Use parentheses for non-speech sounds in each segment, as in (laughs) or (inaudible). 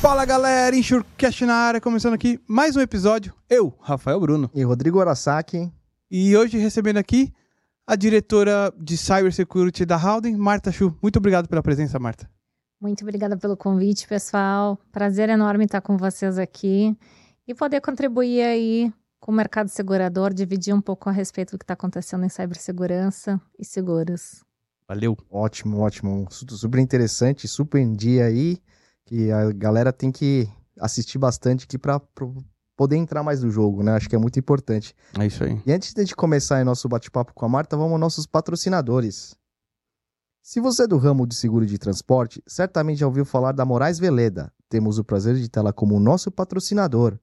Fala galera, Insurecast na área, começando aqui mais um episódio. Eu, Rafael Bruno. E Rodrigo Arasaki. E hoje recebendo aqui a diretora de Cybersecurity da Howden, Marta Chu. Muito obrigado pela presença, Marta. Muito obrigada pelo convite, pessoal. Prazer enorme estar com vocês aqui e poder contribuir aí com o mercado segurador, dividir um pouco a respeito do que está acontecendo em cibersegurança e seguros. Valeu. Ótimo, ótimo. Super interessante, super em dia aí, que a galera tem que assistir bastante aqui para poder entrar mais no jogo, né? Acho que é muito importante. É isso aí. E antes de a gente começar nosso bate-papo com a Marta, vamos aos nossos patrocinadores. Se você é do ramo de seguro de transporte, certamente já ouviu falar da Moraes Veleda. Temos o prazer de tê-la como nosso patrocinador.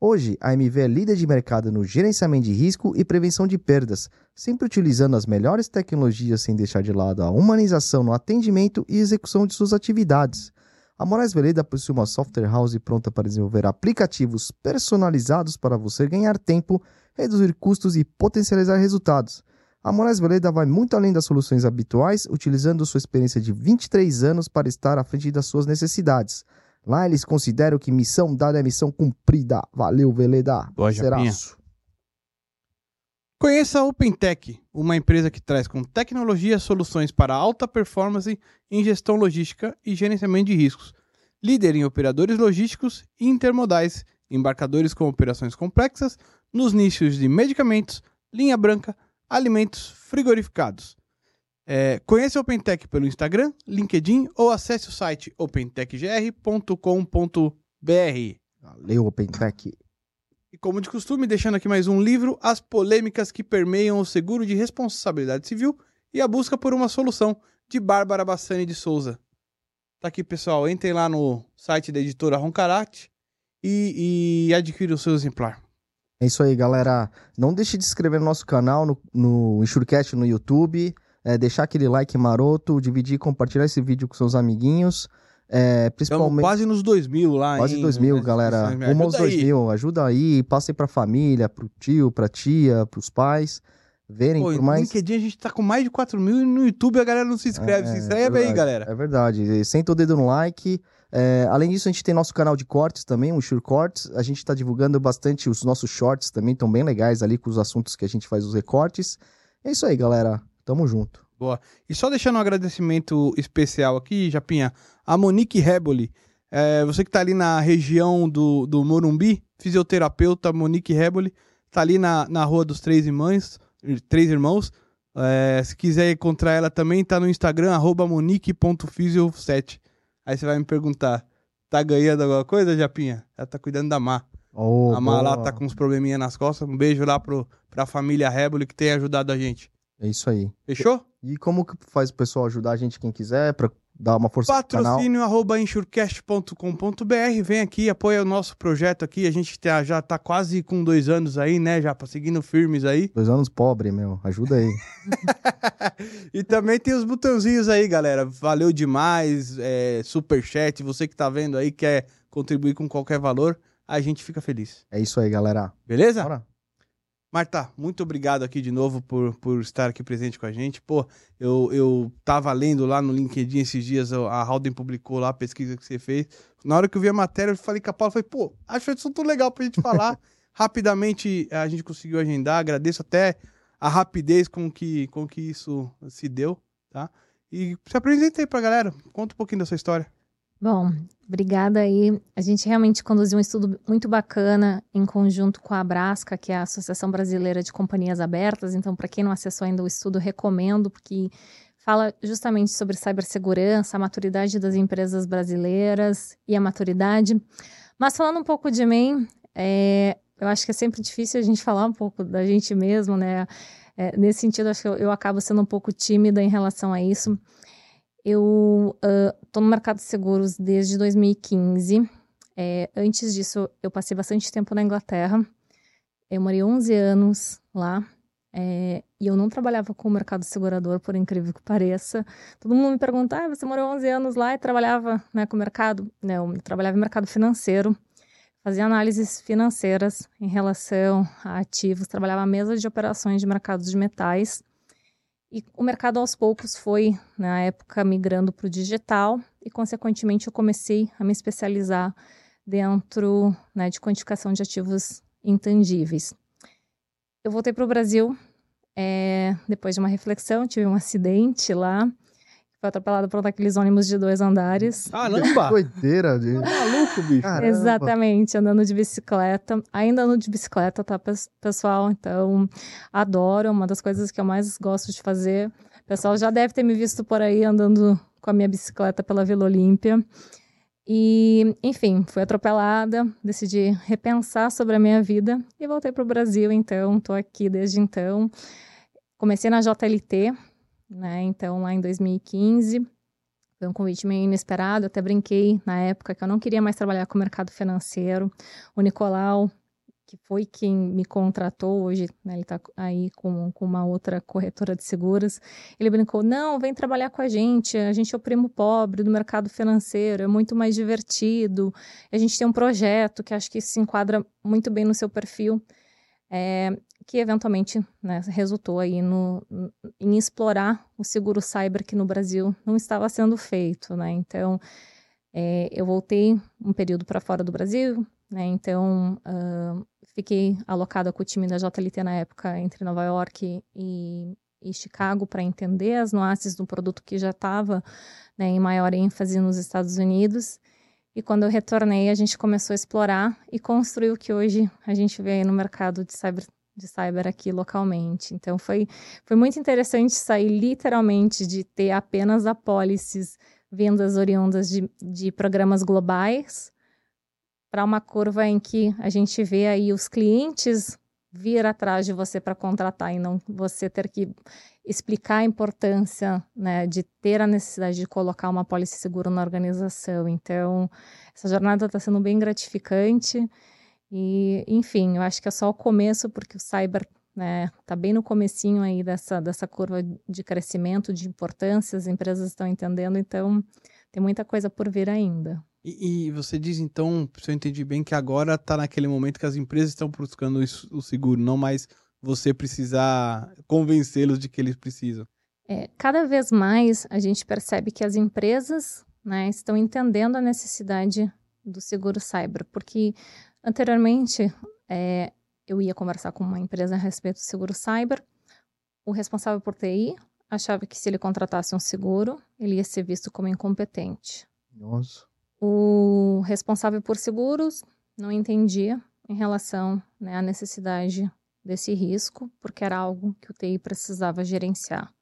Hoje, a MV é líder de mercado no gerenciamento de risco e prevenção de perdas, sempre utilizando as melhores tecnologias sem deixar de lado a humanização no atendimento e execução de suas atividades. A Moraes Veleda possui uma software house pronta para desenvolver aplicativos personalizados para você ganhar tempo, reduzir custos e potencializar resultados. A Moraes Veleda vai muito além das soluções habituais, utilizando sua experiência de 23 anos para estar à frente das suas necessidades. Lá eles consideram que missão dada é missão cumprida. Valeu, Veleda. Boa, Seraço. Conheça a OpenTech, uma empresa que traz com tecnologia soluções para alta performance em gestão logística e gerenciamento de riscos. Líder em operadores logísticos e intermodais, embarcadores com operações complexas nos nichos de medicamentos, linha branca, alimentos frigorificados. É, conheça a OpenTech pelo Instagram, LinkedIn ou acesse o site opentechgr.com.br. Valeu, OpenTech. E como de costume, deixando aqui mais um livro, As Polêmicas que Permeiam o Seguro de Responsabilidade Civil e a Busca por uma Solução, de Bárbara Bassani de Souza. Tá aqui, pessoal. Entrem lá no site da editora Roncarate e, e adquira o seu exemplar. É isso aí, galera. Não deixe de se inscrever no nosso canal, no, no no YouTube, é, deixar aquele like maroto, dividir e compartilhar esse vídeo com seus amiguinhos. É, principalmente... Estamos quase nos 2 mil lá, Quase hein? 2 mil, galera. Rumo aos 2 mil. Ajuda aí, passem pra família, pro tio, pra tia, pros pais. Verem Pô, por mais. No LinkedIn a gente tá com mais de 4 mil e no YouTube a galera não se inscreve. É, se é inscreve aí, verdade, galera. É verdade. Senta o dedo no like. É, além disso, a gente tem nosso canal de cortes também, o Sure Cortes. A gente tá divulgando bastante os nossos shorts também, estão bem legais ali com os assuntos que a gente faz os recortes. É isso aí, galera. Tamo junto. Boa. E só deixando um agradecimento especial aqui, Japinha, a Monique Reboli. É, você que tá ali na região do, do Morumbi, fisioterapeuta Monique Reboli, tá ali na, na Rua dos Três Irmãos. Três Irmãos. É, se quiser encontrar ela também, tá no Instagram, arroba monique.fisio7. Aí você vai me perguntar, tá ganhando alguma coisa, Japinha? Ela tá cuidando da Má. Oh, a Má lá tá com uns probleminha nas costas. Um beijo lá pro, pra família Reboli que tem ajudado a gente. É isso aí. Fechou? E como que faz o pessoal ajudar a gente, quem quiser, pra dar uma força? Patrocínio arroba. Vem aqui, apoia o nosso projeto aqui. A gente tá- já tá quase com dois anos aí, né? Já seguindo firmes aí. Dois anos pobre, meu. Ajuda aí. (laughs) e também tem os botãozinhos aí, galera. Valeu demais. É, superchat. Você que tá vendo aí, quer contribuir com qualquer valor, a gente fica feliz. É isso aí, galera. Beleza? Bora? Marta, muito obrigado aqui de novo por, por estar aqui presente com a gente. Pô, eu, eu tava lendo lá no LinkedIn esses dias, a Halden publicou lá a pesquisa que você fez. Na hora que eu vi a matéria, eu falei com a Paula, falei, pô, acho isso tudo legal pra gente falar. (laughs) Rapidamente a gente conseguiu agendar, agradeço até a rapidez com que, com que isso se deu, tá? E se apresenta aí pra galera, conta um pouquinho da sua história. Bom, obrigada aí. A gente realmente conduziu um estudo muito bacana em conjunto com a Abrasca, que é a Associação Brasileira de Companhias Abertas. Então, para quem não acessou ainda o estudo, recomendo, porque fala justamente sobre cibersegurança, a maturidade das empresas brasileiras e a maturidade. Mas falando um pouco de mim, é, eu acho que é sempre difícil a gente falar um pouco da gente mesmo, né? É, nesse sentido, acho que eu, eu acabo sendo um pouco tímida em relação a isso. Eu estou no mercado de seguros desde 2015. É, antes disso, eu passei bastante tempo na Inglaterra. Eu morei 11 anos lá. É, e eu não trabalhava com o mercado segurador, por incrível que pareça. Todo mundo me pergunta, ah, você morou 11 anos lá e trabalhava né, com o mercado? Não, eu trabalhava em mercado financeiro. Fazia análises financeiras em relação a ativos. Trabalhava à mesa de operações de mercados de metais. E o mercado aos poucos foi, na época, migrando para o digital. e, consequentemente, eu comecei a me especializar dentro né, de quantificação de ativos intangíveis. Eu voltei para o Brasil é, depois de uma reflexão, tive um acidente lá. Foi atropelado por aqueles ônibus de dois andares. Caramba! Doideira, de... Tá maluco, bicho. Caramba. Exatamente, andando de bicicleta. Ainda ando de bicicleta, tá, pessoal? Então, adoro. Uma das coisas que eu mais gosto de fazer. O pessoal já deve ter me visto por aí andando com a minha bicicleta pela Vila Olímpia. E, enfim, fui atropelada, decidi repensar sobre a minha vida e voltei para o Brasil. Então, estou aqui desde então. Comecei na JLT, né? Então, lá em 2015, foi um convite meio inesperado. até brinquei na época que eu não queria mais trabalhar com o mercado financeiro. O Nicolau, que foi quem me contratou hoje, né, ele está aí com, com uma outra corretora de seguros, ele brincou, não, vem trabalhar com a gente, a gente é o primo pobre do mercado financeiro, é muito mais divertido, a gente tem um projeto que acho que se enquadra muito bem no seu perfil, é, que eventualmente né, resultou aí no, em explorar o seguro cyber que no Brasil não estava sendo feito, né? Então, é, eu voltei um período para fora do Brasil, né? Então, uh, fiquei alocada com o time da JLT na época entre Nova York e, e Chicago para entender as nuances do produto que já estava né, em maior ênfase nos Estados Unidos. E quando eu retornei, a gente começou a explorar e construir o que hoje a gente vê no mercado de cyber de cyber aqui localmente. Então foi, foi muito interessante sair literalmente de ter apenas apólices vendas oriundas de, de programas globais para uma curva em que a gente vê aí os clientes vir atrás de você para contratar e não você ter que explicar a importância né, de ter a necessidade de colocar uma pólice seguro na organização. Então, essa jornada está sendo bem gratificante e, enfim, eu acho que é só o começo, porque o cyber né, tá bem no comecinho aí dessa, dessa curva de crescimento, de importância, as empresas estão entendendo, então tem muita coisa por vir ainda. E, e, você diz então, se eu entendi bem, que agora está naquele momento que as empresas estão buscando o seguro, não mais você precisar convencê-los de que eles precisam. É, cada vez mais a gente percebe que as empresas né, estão entendendo a necessidade do seguro cyber, porque Anteriormente, é, eu ia conversar com uma empresa a respeito do seguro cyber. O responsável por TI achava que se ele contratasse um seguro, ele ia ser visto como incompetente. Nossa. O responsável por seguros não entendia em relação né, à necessidade desse risco, porque era algo que o TI precisava gerenciar.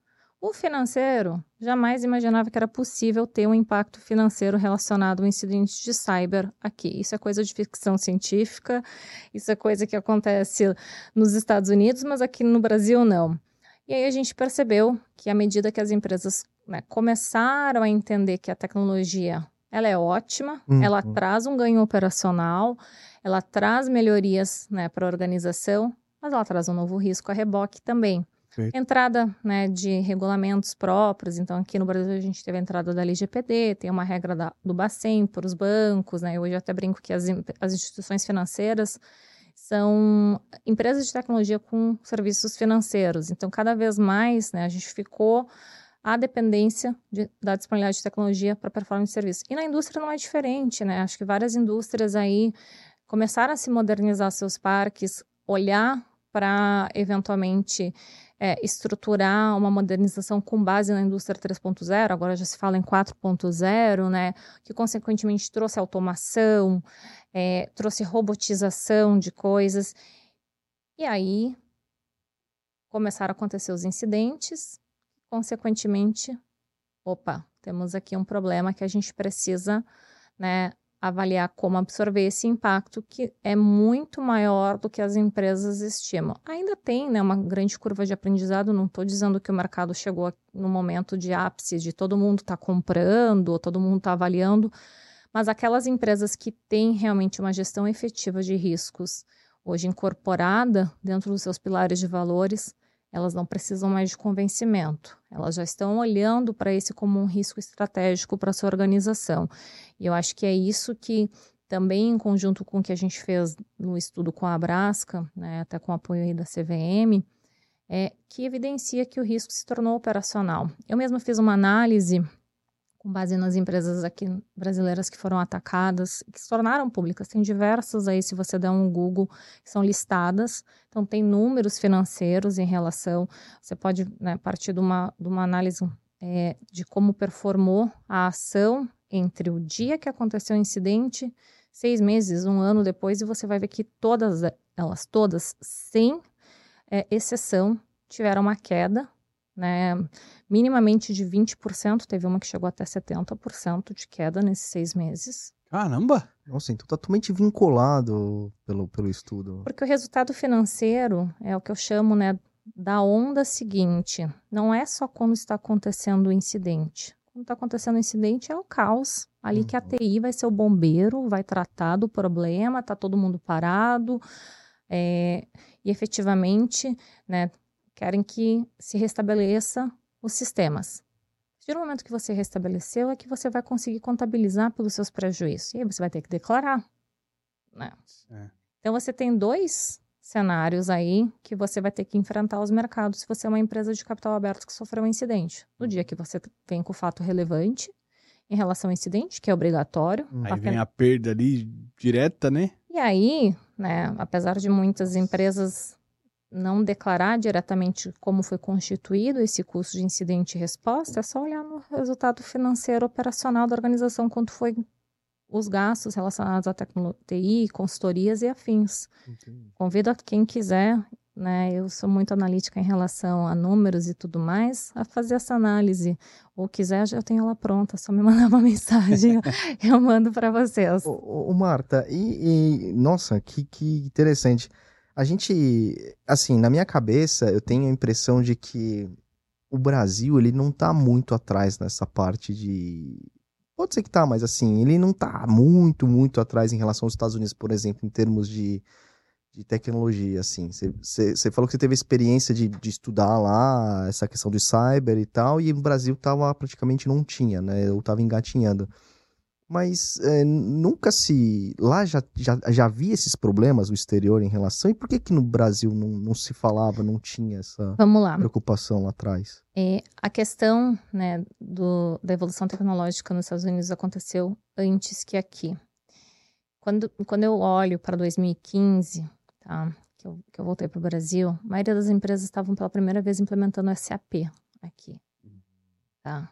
O financeiro jamais imaginava que era possível ter um impacto financeiro relacionado a um incidente de cyber aqui. Isso é coisa de ficção científica, isso é coisa que acontece nos Estados Unidos, mas aqui no Brasil não. E aí a gente percebeu que à medida que as empresas né, começaram a entender que a tecnologia ela é ótima, uhum. ela traz um ganho operacional, ela traz melhorias né, para a organização, mas ela traz um novo risco a reboque também. Perfeito. Entrada né, de regulamentos próprios. Então, aqui no Brasil, a gente teve a entrada da LGPD, tem uma regra da, do Bacen para os bancos. Né? Hoje, eu até brinco que as, as instituições financeiras são empresas de tecnologia com serviços financeiros. Então, cada vez mais, né, a gente ficou à dependência de, da disponibilidade de tecnologia para performance de serviço. E na indústria não é diferente, né? Acho que várias indústrias aí começaram a se modernizar seus parques, olhar para eventualmente é, estruturar uma modernização com base na indústria 3.0, agora já se fala em 4.0, né, que consequentemente trouxe automação, é, trouxe robotização de coisas. E aí começaram a acontecer os incidentes, consequentemente, opa, temos aqui um problema que a gente precisa né, avaliar como absorver esse impacto que é muito maior do que as empresas estimam. Ainda tem né, uma grande curva de aprendizado, não estou dizendo que o mercado chegou no momento de ápice, de todo mundo está comprando, todo mundo está avaliando, mas aquelas empresas que têm realmente uma gestão efetiva de riscos, hoje incorporada dentro dos seus pilares de valores, elas não precisam mais de convencimento. Elas já estão olhando para esse como um risco estratégico para sua organização. E eu acho que é isso que também em conjunto com o que a gente fez no estudo com a Abrasca, né, até com o apoio da CVM, é que evidencia que o risco se tornou operacional. Eu mesma fiz uma análise com base nas empresas aqui brasileiras que foram atacadas, que se tornaram públicas. Tem diversas aí, se você der um Google, que são listadas. Então, tem números financeiros em relação. Você pode né, partir de uma, de uma análise é, de como performou a ação entre o dia que aconteceu o incidente, seis meses, um ano depois, e você vai ver que todas elas, todas, sem é, exceção, tiveram uma queda né, minimamente de 20%, teve uma que chegou até 70% de queda nesses seis meses. Caramba! Nossa, então totalmente vinculado pelo, pelo estudo. Porque o resultado financeiro é o que eu chamo né, da onda seguinte. Não é só quando está acontecendo o incidente. Quando está acontecendo o incidente é o caos. Ali uhum. que a uhum. TI vai ser o bombeiro, vai tratar do problema, tá todo mundo parado. É, e efetivamente, né, querem que se restabeleça os sistemas. Do momento que você restabeleceu, é que você vai conseguir contabilizar pelos seus prejuízos. E aí você vai ter que declarar. Né? É. Então você tem dois cenários aí que você vai ter que enfrentar os mercados se você é uma empresa de capital aberto que sofreu um incidente. No dia que você vem com o fato relevante em relação ao incidente, que é obrigatório. Aí tá vem a perda ali direta, né? E aí, né, apesar de muitas empresas não declarar diretamente como foi constituído esse custo de incidente e resposta, é só olhar no resultado financeiro operacional da organização, quanto foi os gastos relacionados à tecnologia, TI, consultorias e afins. Entendi. Convido a quem quiser, né, eu sou muito analítica em relação a números e tudo mais, a fazer essa análise. Ou quiser, já tenho ela pronta, só me (laughs) mandar uma mensagem, eu mando para vocês. Ô, ô, Marta, e, e nossa, que, que interessante. A gente, assim, na minha cabeça, eu tenho a impressão de que o Brasil, ele não tá muito atrás nessa parte de. Pode ser que tá, mas assim, ele não tá muito, muito atrás em relação aos Estados Unidos, por exemplo, em termos de, de tecnologia, assim. Você falou que você teve experiência de, de estudar lá essa questão do cyber e tal, e o Brasil tava praticamente não tinha, né? Eu tava engatinhando mas é, nunca se. Lá já, já, já havia esses problemas no exterior em relação. E por que, que no Brasil não, não se falava, não tinha essa preocupação lá atrás? É, a questão né, do, da evolução tecnológica nos Estados Unidos aconteceu antes que aqui. Quando, quando eu olho para 2015, tá, que, eu, que eu voltei para o Brasil, a maioria das empresas estavam pela primeira vez implementando SAP aqui. Tá?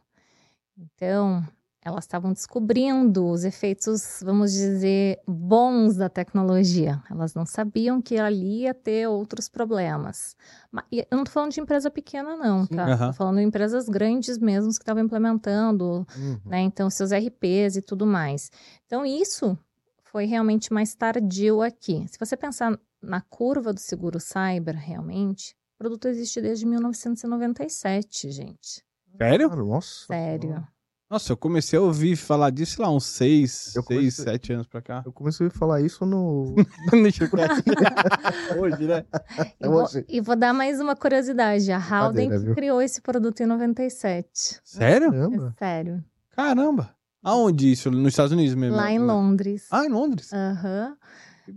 Então, elas estavam descobrindo os efeitos, vamos dizer, bons da tecnologia. Elas não sabiam que ali ia ter outros problemas. Mas, eu não estou falando de empresa pequena, não, tá? Estou falando de empresas grandes mesmo que estavam implementando, uhum. né? Então, seus RPs e tudo mais. Então, isso foi realmente mais tardio aqui. Se você pensar na curva do seguro cyber, realmente, o produto existe desde 1997, gente. Sério? Nossa. Sério. Nossa, eu comecei a ouvir falar disso lá uns seis, seis, comecei... sete anos pra cá. Eu comecei a falar isso no. (laughs) (laughs) Hoje, né? E vou, e vou, dar mais uma curiosidade. A Howden criou esse produto em 97. Sério? Caramba. É sério. Caramba. Aonde isso? Nos Estados Unidos mesmo? Lá em Londres. Ah, em Londres? Aham. Uhum.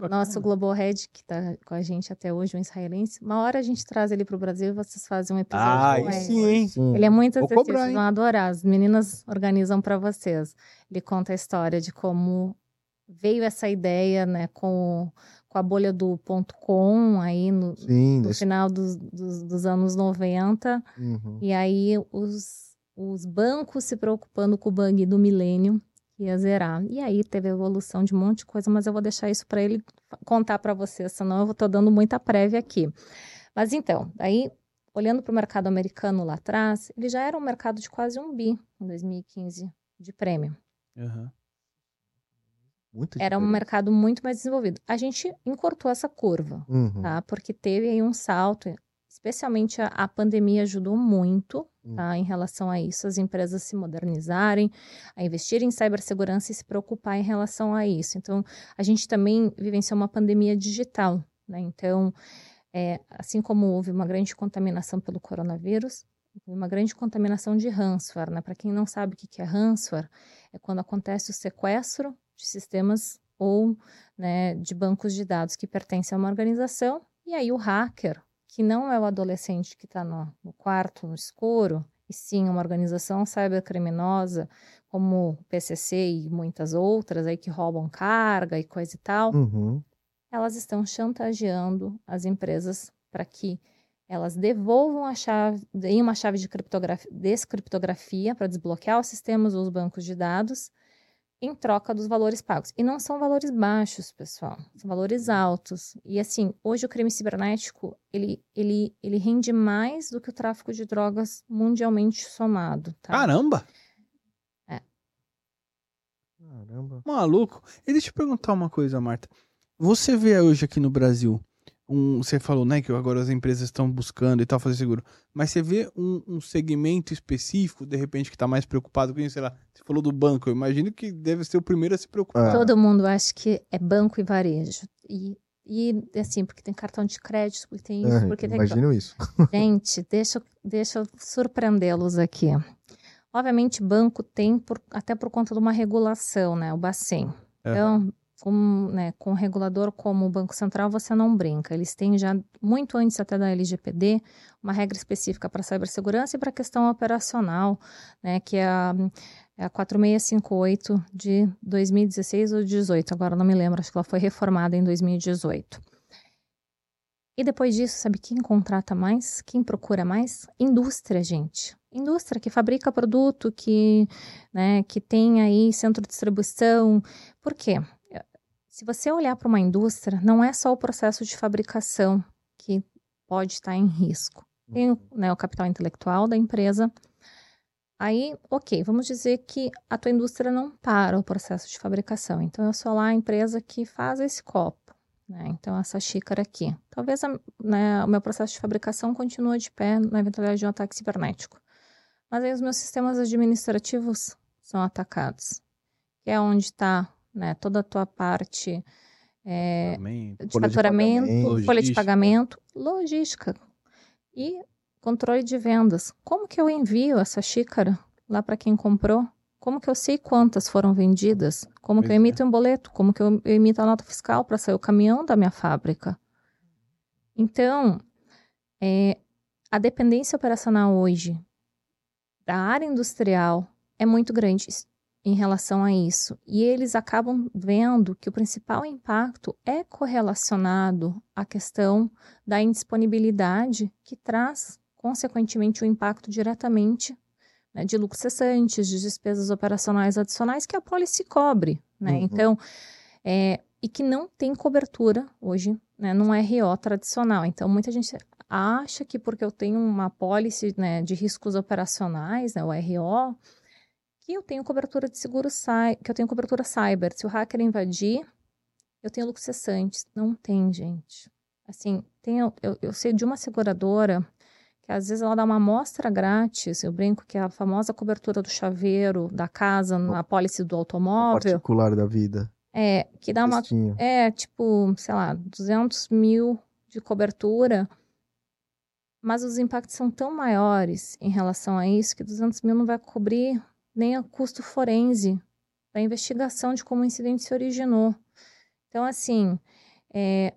Nosso Global Head, que está com a gente até hoje, um israelense, uma hora a gente traz ele para o Brasil e vocês fazem um episódio ah, com ele. Sim, Ele é muito acessível, vocês vão adorar. As meninas organizam para vocês. Ele conta a história de como veio essa ideia, né, com, com a bolha do ponto .com aí no, sim, no final dos, dos, dos, anos 90. Uhum. E aí os, os bancos se preocupando com o bug do milênio ia zerar. E aí teve a evolução de um monte de coisa, mas eu vou deixar isso para ele contar para você, senão eu estou dando muita prévia aqui. Mas então, aí olhando para o mercado americano lá atrás, ele já era um mercado de quase um bi em 2015 de prêmio. Uhum. era um mercado muito mais desenvolvido. A gente encurtou essa curva, uhum. tá? Porque teve aí um salto, especialmente a, a pandemia ajudou muito Hum. Tá, em relação a isso, as empresas se modernizarem, a investir em cibersegurança e se preocupar em relação a isso. Então, a gente também vivenciou uma pandemia digital, né? Então, é, assim como houve uma grande contaminação pelo coronavírus, uma grande contaminação de ransomware, né? Para quem não sabe o que é ransomware, é quando acontece o sequestro de sistemas ou né, de bancos de dados que pertencem a uma organização, e aí o hacker que não é o adolescente que está no, no, quarto, no escuro, e sim uma organização cybercriminosa como o PCC e muitas outras aí que roubam carga e coisa e tal, Uhum. elas estão chantageando as empresas para que elas devolvam a chave, deem uma chave de criptografia, descriptografia para desbloquear os sistemas ou os bancos de dados em troca dos valores pagos. E não são valores baixos, pessoal, são valores altos. E assim, hoje o crime cibernético, ele, ele, ele rende mais do que o tráfico de drogas mundialmente somado, tá? Caramba! Caramba. Maluco. E deixa eu perguntar uma coisa, Marta. Você vê hoje aqui no Brasil, um, você falou, né, que agora as empresas estão buscando e tal fazer seguro, mas você vê um, um segmento específico, de repente, que está mais preocupado com isso, sei lá, você falou do banco, eu imagino que deve ser o primeiro a se preocupar. É. Todo mundo acha que é banco e varejo. E, e assim, porque tem cartão de crédito, porque tem isso, É, porque tem imagino isso. (laughs) Gente, deixa, eu- deixa eu surpreendê-los aqui. Obviamente, banco tem, por- até por conta de uma regulação, né? O Bacen. Então, com, né, com regulador como o Banco Central, você não brinca. Eles têm já, muito antes até da LGPD, uma regra específica para cibersegurança e para a questão operacional, né? Que é a, é a 4658 de 2016 ou 18, agora não me lembro, acho que ela foi reformada em 2018. E depois disso, sabe quem contrata mais? Quem procura mais? Indústria, gente. Indústria que fabrica produto, que, né, que tem aí centro de distribuição. Por quê? Se você olhar para uma indústria, não é só o processo de fabricação que pode estar em risco. Tem o, né, o capital intelectual da empresa. Aí, ok, vamos dizer que a tua indústria não para o processo de fabricação. Então, eu sou lá a empresa que faz esse copo. Né? Então, essa xícara aqui. Talvez a- né, o meu processo de fabricação continue de pé na eventualidade de um ataque cibernético. Mas aí os meus sistemas administrativos são atacados. Que é onde está né, toda a tua parte é, Também. de faturamento, pagamento. folha de pagamento, logística e controle de vendas. Como que eu envio essa xícara lá para quem comprou? Como que eu sei quantas foram vendidas? Como que eu Pois é. emito um boleto? Como que eu eu emito a nota fiscal para sair o caminhão da minha fábrica? Então, é, a dependência operacional hoje da área industrial é muito grande em relação a isso. E eles acabam vendo que o principal impacto é correlacionado à questão da indisponibilidade, que traz, consequentemente, o impacto diretamente né, de lucros cessantes, de despesas operacionais adicionais que a policy cobre. Né? Uhum. Então, é, e que não tem cobertura hoje né, num RO tradicional. Então, muita gente acha que porque eu tenho uma policy né, de riscos operacionais, né, o RO, que eu tenho cobertura de seguro que eu tenho cobertura cyber. Se o hacker invadir, eu tenho lucros cessantes. Não tem, gente. Assim, tem, eu, eu sei de uma seguradora que às vezes ela dá uma amostra grátis, eu brinco que é a famosa cobertura do chaveiro da casa na pólice do automóvel, Particular da vida. é, que dá uma é, tipo, sei lá, 200 mil de cobertura, mas os impactos são tão maiores em relação a isso que 200 mil não vai cobrir nem o custo forense da investigação de como o incidente se originou. Então, assim, é,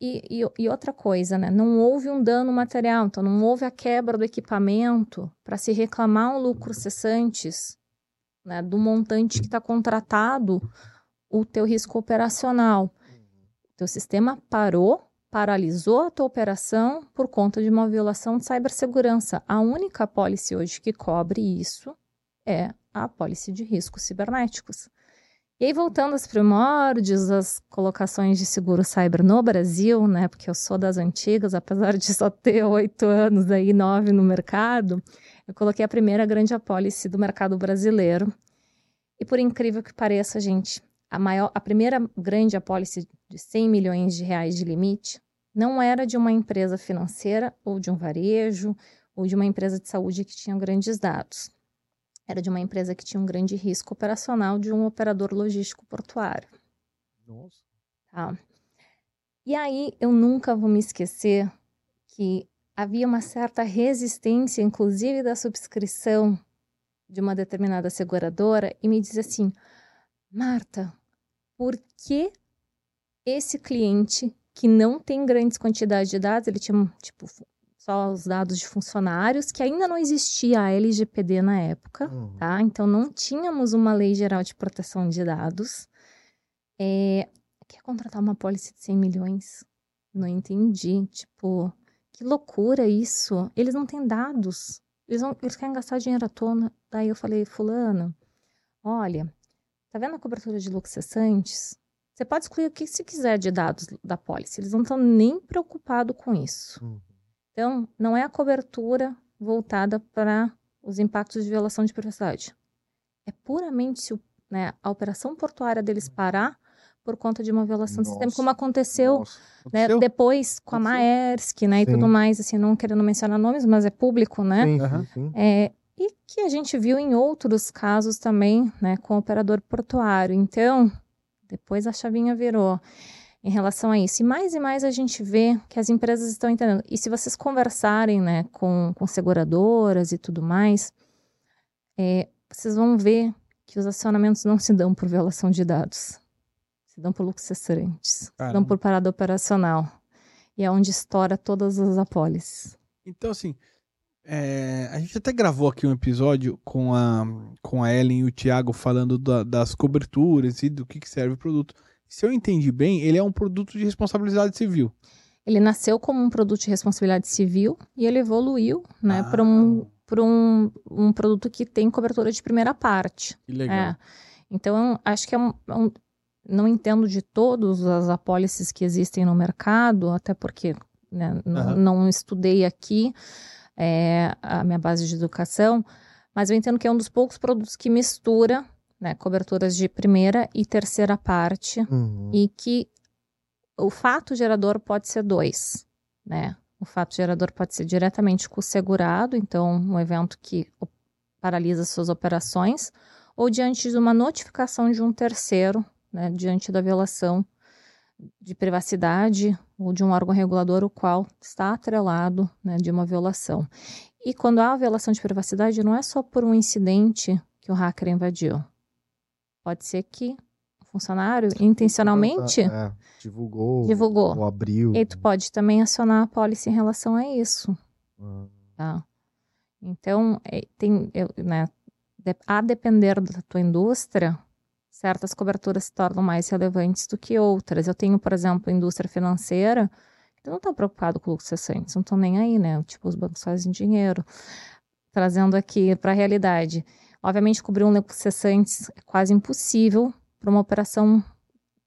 e, e- e outra coisa, né? Não houve um dano material, então não houve a quebra do equipamento para se reclamar um lucro cessantes né, do montante que está contratado o teu risco operacional. Teu sistema parou, paralisou a tua operação por conta de uma violação de cibersegurança. A única apólice hoje que cobre isso é a apólice de riscos cibernéticos. E aí, voltando aos primórdios, as colocações de seguro cyber no Brasil, né? Porque eu sou das antigas, apesar de só ter oito anos aí, nove no mercado, eu coloquei a primeira grande apólice do mercado brasileiro. E por incrível que pareça, gente, a, maior, a primeira grande apólice de 100 milhões de reais de limite não era de uma empresa financeira ou de um varejo ou de uma empresa de saúde que tinha grandes dados. Era de uma empresa que tinha um grande risco operacional de um operador logístico portuário. Nossa. Tá? E aí eu nunca vou me esquecer que havia uma certa resistência, inclusive da subscrição de uma determinada seguradora, e me dizia assim: Marta, por que esse cliente que não tem grandes quantidades de dados, ele tinha tipo só os dados de funcionários, que ainda não existia a LGPD na época, Uhum. tá? Então não tínhamos uma lei geral de proteção de dados. É, quer contratar uma pólice de 100 milhões? Não entendi. Tipo, que loucura isso. Eles não têm dados. Eles, não, eles querem gastar dinheiro à tona. Daí eu falei, fulano, olha, tá vendo a cobertura de lucros cessantes? Você pode excluir o que você quiser de dados da pólice. Eles não estão nem preocupados com isso. Uhum. Então, não é a cobertura voltada para os impactos de violação de privacidade. É puramente se o- né, a operação portuária deles parar por conta de uma violação de sistema, Nossa. como aconteceu Nossa. né, Aconteceu? depois com a Aconteceu? Maersk, né, e Sim. tudo mais, assim, não querendo mencionar nomes, mas é público, né? Sim, sim. É, e que a gente viu em outros casos também, né, com o operador portuário. Então, depois a chavinha virou em relação a isso. E mais e mais a gente vê que as empresas estão entendendo. E se vocês conversarem, né, com, com seguradoras e tudo mais, é, vocês vão ver que os acionamentos não se dão por violação de dados. Se dão por lucros cessantes. Se dão por parada operacional. E é onde estoura todas as apólices. Então, assim, é, a gente até gravou aqui um episódio com a, com a Ellen e o Thiago falando da- das coberturas e do que, que serve o produto. Se eu entendi bem, ele é um produto de responsabilidade civil. Ele nasceu como um produto de responsabilidade civil e ele evoluiu né, Ah. para um, pra um, um produto que tem cobertura de primeira parte. Que legal. É. Então, acho que é um, é um- Não entendo de todas as apólices que existem no mercado, até porque né, não, Aham. não estudei aqui é, a minha base de educação, mas eu entendo que é um dos poucos produtos que mistura né, coberturas de primeira e terceira parte Uhum. e que o fato gerador pode ser dois, né? O fato gerador pode ser diretamente com o segurado, então um evento que paralisa suas operações, ou diante de uma notificação de um terceiro, né, diante da violação de privacidade ou de um órgão regulador o qual está atrelado né, de uma violação. E quando há violação de privacidade, não é só por um incidente que o hacker invadiu. Pode ser que o funcionário intencionalmente É, divulgou. divulgou. Ou abriu. E tu pode também acionar a pólice em relação a isso, Ah, tá? Então, é, tem, né, a depender da tua indústria, certas coberturas se tornam mais relevantes do que outras. Eu tenho, por exemplo, indústria financeira, que não está preocupado com lucros cessantes, não estão nem aí, né? Tipo, os bancos fazem dinheiro. Trazendo aqui para a realidade. Obviamente, cobrir um cessantes é quase impossível para uma operação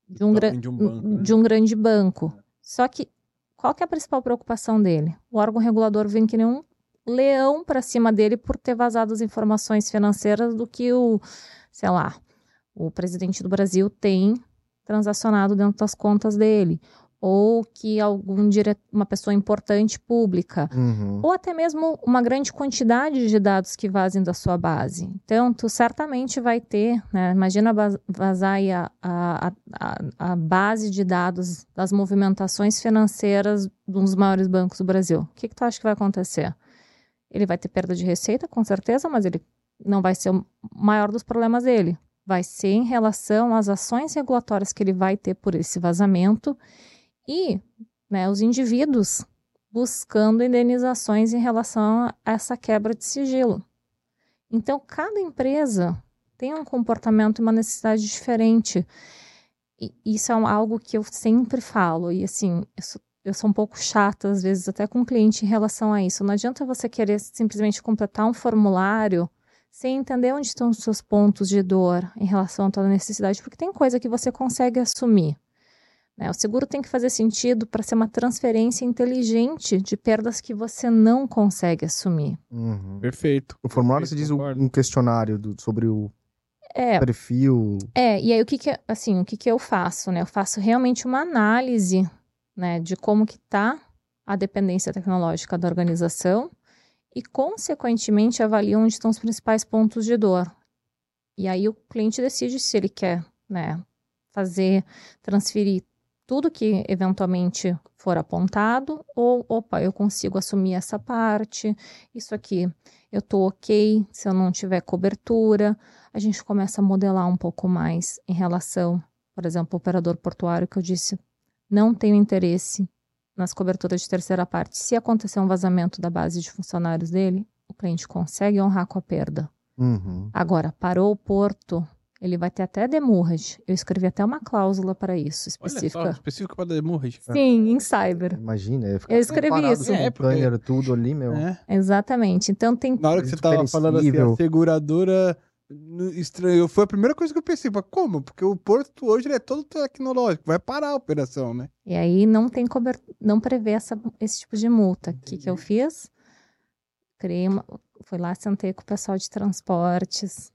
de um, De um banco, né? de um grande banco. Só que qual que é a principal preocupação dele? O órgão regulador vem que nem um leão para cima dele por ter vazado as informações financeiras do que o, sei lá, o presidente do Brasil tem transacionado dentro das contas dele. Ou que algum dire... uma pessoa importante pública uhum. ou até mesmo uma grande quantidade de dados que vazem da sua base. Então, tu certamente vai ter, né, imagina vaz- vazar a, a, a, a base de dados das movimentações financeiras de um dos maiores bancos do Brasil. O que, que tu acha que vai acontecer? Ele vai ter perda de receita, com certeza, mas ele não vai ser o maior dos problemas dele. Vai ser em relação às ações regulatórias que ele vai ter por esse vazamento e né, os indivíduos buscando indenizações em relação a essa quebra de sigilo. Então, cada empresa tem um comportamento e uma necessidade diferente. E isso é algo que eu sempre falo. E assim, eu sou, eu sou um pouco chata, às vezes, até com o cliente em relação a isso. Não adianta você querer simplesmente completar um formulário sem entender onde estão os seus pontos de dor em relação à tua necessidade, porque tem coisa que você consegue assumir. Né? O seguro tem que fazer sentido para ser uma transferência inteligente de perdas que você não consegue assumir. Uhum. Perfeito. O formulário Perfeito, se diz concordo. um questionário do- sobre o É, perfil. É, e aí o que que, assim, o que que eu faço, né? Eu faço realmente uma análise, né, de como que tá a dependência tecnológica da organização e, consequentemente, avalio onde estão os principais pontos de dor. E aí o cliente decide se ele quer, né, fazer, transferir tudo que eventualmente for apontado ou, opa, eu consigo assumir essa parte, isso aqui eu tô ok se eu não tiver cobertura, a gente começa a modelar um pouco mais em relação, por exemplo, ao operador portuário que eu disse, não tenho interesse nas coberturas de terceira parte, se acontecer um vazamento da base de funcionários dele, o cliente consegue honrar com a perda. Uhum. Agora, parou o porto, ele vai ter até demurrage. Eu escrevi até uma cláusula para isso, Olha só, específica. específico para demurrage. Sim, em cyber. Imagina, ficar Eu escrevi isso. com É, o porque- banner, tudo ali, meu. É. Exatamente. Então tem Na hora que você tava falando assim, a seguradora estranhou. Foi a primeira coisa que eu pensei. Mas como? Porque o porto hoje ele é todo tecnológico. Vai parar a operação, né? E aí não tem cober... não prevê essa, esse tipo de multa. O que, que eu fiz? Criei uma... Fui lá, sentei com o pessoal de transportes,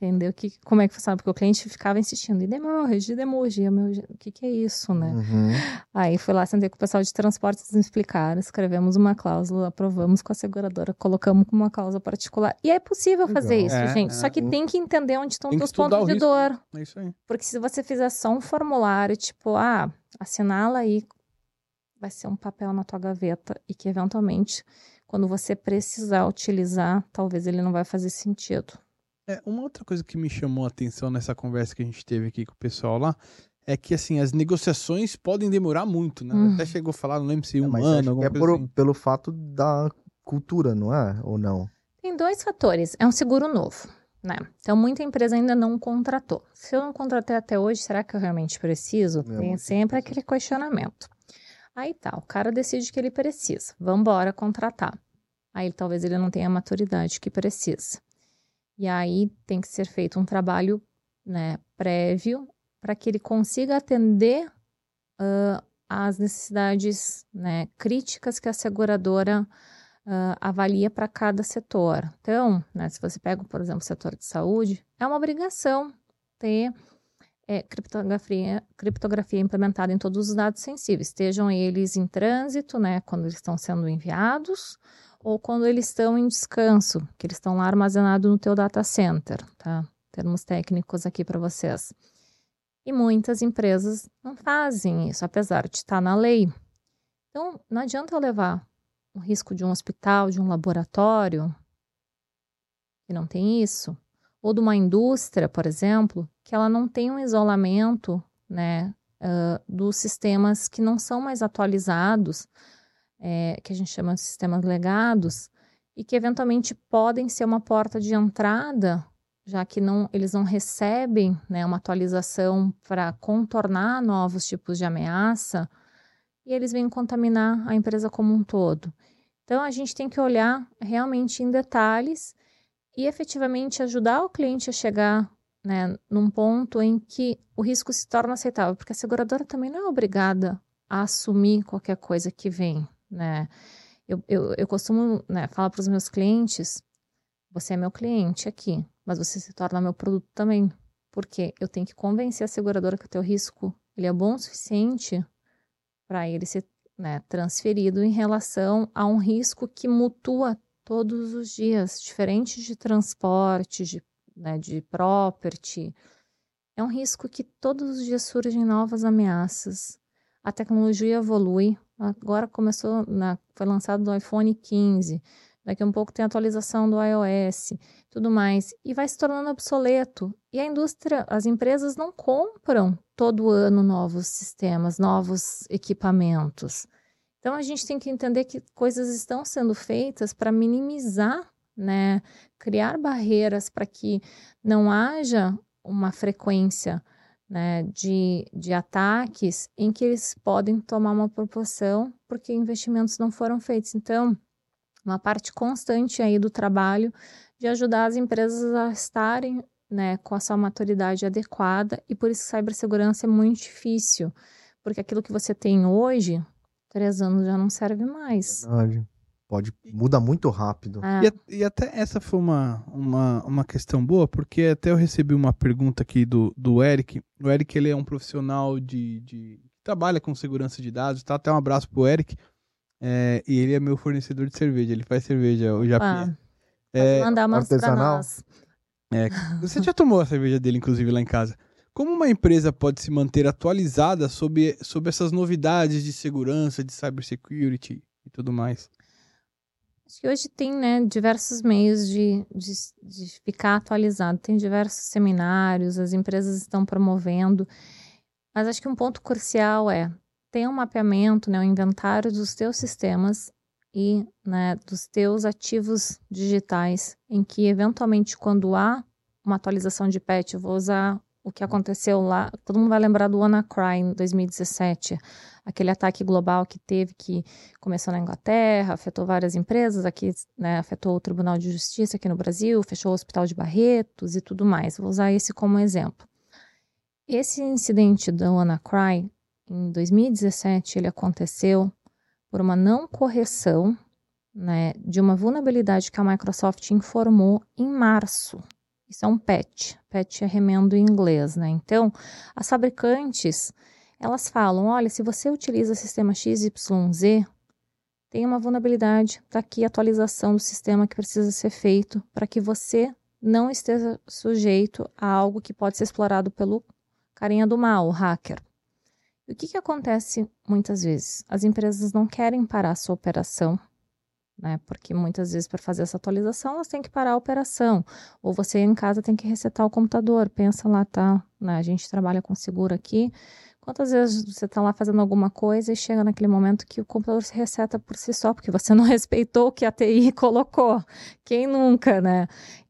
entendeu? Que, como é que funciona? Porque o cliente ficava insistindo, e demurge, e demurge. E eu, meu, o que, que é isso, né? Uhum. Aí fui lá, sentei com o pessoal de transportes, eles me explicaram, escrevemos uma cláusula, aprovamos com a seguradora, colocamos com uma cláusula particular. E é possível fazer Legal. isso, É, gente. é. Só que tem que entender onde estão os pontos de dor. É isso aí. Porque se você fizer só um formulário, tipo, ah, assinala aí, vai ser um papel na tua gaveta e que eventualmente, quando você precisar utilizar, talvez ele não vai fazer sentido. É, uma outra coisa que me chamou a atenção nessa conversa que a gente teve aqui com o pessoal lá é que, assim, as negociações podem demorar muito, né? Hum. Até chegou a falar, não lembro se um Mas ano, é coisa por- assim. pelo fato da cultura, não é? Ou não? Tem dois fatores. É um seguro novo, né? Então, muita empresa ainda não contratou. Se eu não contratei até hoje, será que eu realmente preciso? É, Tem sempre aquele questionamento. Aí tá, o cara decide que ele precisa. Vamos embora contratar. Aí talvez ele não tenha a maturidade que precisa. E aí tem que ser feito um trabalho né, prévio para que ele consiga atender ah, às necessidades né, críticas que a seguradora ah, avalia para cada setor. Então, né, se você pega, por exemplo, o setor de saúde, é uma obrigação ter é, criptografia, criptografia implementada em todos os dados sensíveis, estejam eles em trânsito, né, quando eles estão sendo enviados, ou quando eles estão em descanso, que eles estão lá armazenados no teu data center, tá? Termos técnicos aqui para vocês. E muitas empresas não fazem isso, apesar de estar na lei. Então, não adianta eu levar o risco de um hospital, de um laboratório, que não tem isso, ou de uma indústria, por exemplo, que ela não tem um isolamento, né, ah, dos sistemas que não são mais atualizados, é, que a gente chama de sistemas legados, e que eventualmente podem ser uma porta de entrada, já que não, eles não recebem né, uma atualização para contornar novos tipos de ameaça, e eles vêm contaminar a empresa como um todo. Então, a gente tem que olhar realmente em detalhes e efetivamente ajudar o cliente a chegar né, num ponto em que o risco se torna aceitável, porque a seguradora também não é obrigada a assumir qualquer coisa que vem, né? Eu, eu, eu costumo né, falar para os meus clientes, você é meu cliente aqui, mas você se torna meu produto também, porque eu tenho que convencer a seguradora que o teu risco ele é bom o suficiente para ele ser né, transferido em relação a um risco que mutua todos os dias, diferente de transporte, de, né, de property. É um risco que todos os dias surgem novas ameaças. A tecnologia evolui. Agora começou, na, foi lançado o iPhone 15. Daqui a um pouco tem atualização do iOS, tudo mais. E vai se tornando obsoleto. E a indústria, as empresas não compram todo ano novos sistemas, novos equipamentos. Então a gente tem que entender que coisas estão sendo feitas para minimizar, né, criar barreiras para que não haja uma frequência né, de, de ataques em que eles podem tomar uma proporção porque investimentos não foram feitos. Então, uma parte constante aí do trabalho de ajudar as empresas a estarem né, com a sua maturidade adequada e por isso cibersegurança é muito difícil, porque aquilo que você tem hoje, três anos já não serve mais. Verdade. Pode, muda muito rápido. Ah, E, e até essa foi uma, uma, uma questão boa, porque até eu recebi uma pergunta aqui do, do Eric. O Eric ele é um profissional de, de trabalha com segurança de dados, tá? Até um abraço pro Eric. É, e ele é meu fornecedor de cerveja. Ele faz cerveja, o Japinha. ah, É, mandar para artesanal? nós. você já tomou a cerveja dele, inclusive, lá em casa. Como uma empresa pode se manter atualizada sobre, sobre essas novidades de segurança, de cybersecurity e tudo mais? Acho que hoje tem né, diversos meios de, de, de ficar atualizado. Tem diversos seminários, as empresas estão promovendo. Mas acho que um ponto crucial é tem um mapeamento, né, um inventário dos teus sistemas e né, dos teus ativos digitais, em que eventualmente quando há uma atualização de patch, eu vou usar o que aconteceu lá, todo mundo vai lembrar do WannaCry em 2017, aquele ataque global que teve, que começou na Inglaterra, afetou várias empresas, aqui né, afetou o Tribunal de Justiça aqui no Brasil, fechou o Hospital de Barretos e tudo mais. Vou usar esse como exemplo. Esse incidente do WannaCry, em 2017, ele aconteceu por uma não correção né, de uma vulnerabilidade que a Microsoft informou em março. Isso é um patch. Patch é remendo em inglês, né? Então, as fabricantes, elas falam, olha, se você utiliza sistema XYZ, tem uma vulnerabilidade, está aqui a atualização do sistema que precisa ser feito para que você não esteja sujeito a algo que pode ser explorado pelo carinha do mal, o hacker. E o que, que acontece muitas vezes? As empresas não querem parar a sua operação, né? Porque muitas vezes para fazer essa atualização elas têm que parar a operação. Ou você em casa tem que resetar o computador. Pensa lá, tá? Né? A gente trabalha com seguro aqui. Quantas vezes você está lá fazendo alguma coisa e chega naquele momento que o computador se reseta por si só, porque você não (laughs) respeitou o que a TI colocou? Quem nunca, né?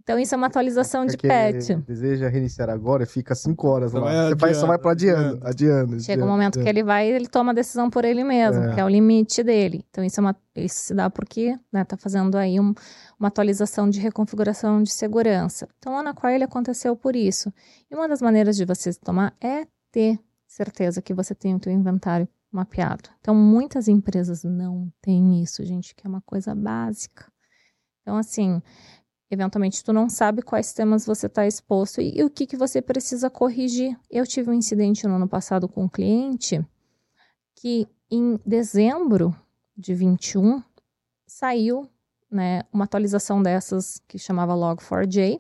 Então, isso é uma atualização de patch. Deseja reiniciar agora e fica cinco horas lá. Você vai, só vai para adiando, adiando. Chega um momento adiando. que ele vai ele toma a decisão por ele mesmo, é. que é o limite dele. Então, isso, é uma, isso se dá porque né, tá fazendo aí um, uma atualização de reconfiguração de segurança. Então, lá na qual ele aconteceu por isso. E uma das maneiras de você tomar é ter certeza que você tem o teu inventário mapeado. Então, muitas empresas não têm isso, gente, que é uma coisa básica. Então, assim, Eventualmente, tu não sabe quais temas você está exposto e, e, o que, que você precisa corrigir. Eu tive um incidente no ano passado com um cliente que em dezembro de 21 saiu né, uma atualização dessas que chamava Log4j,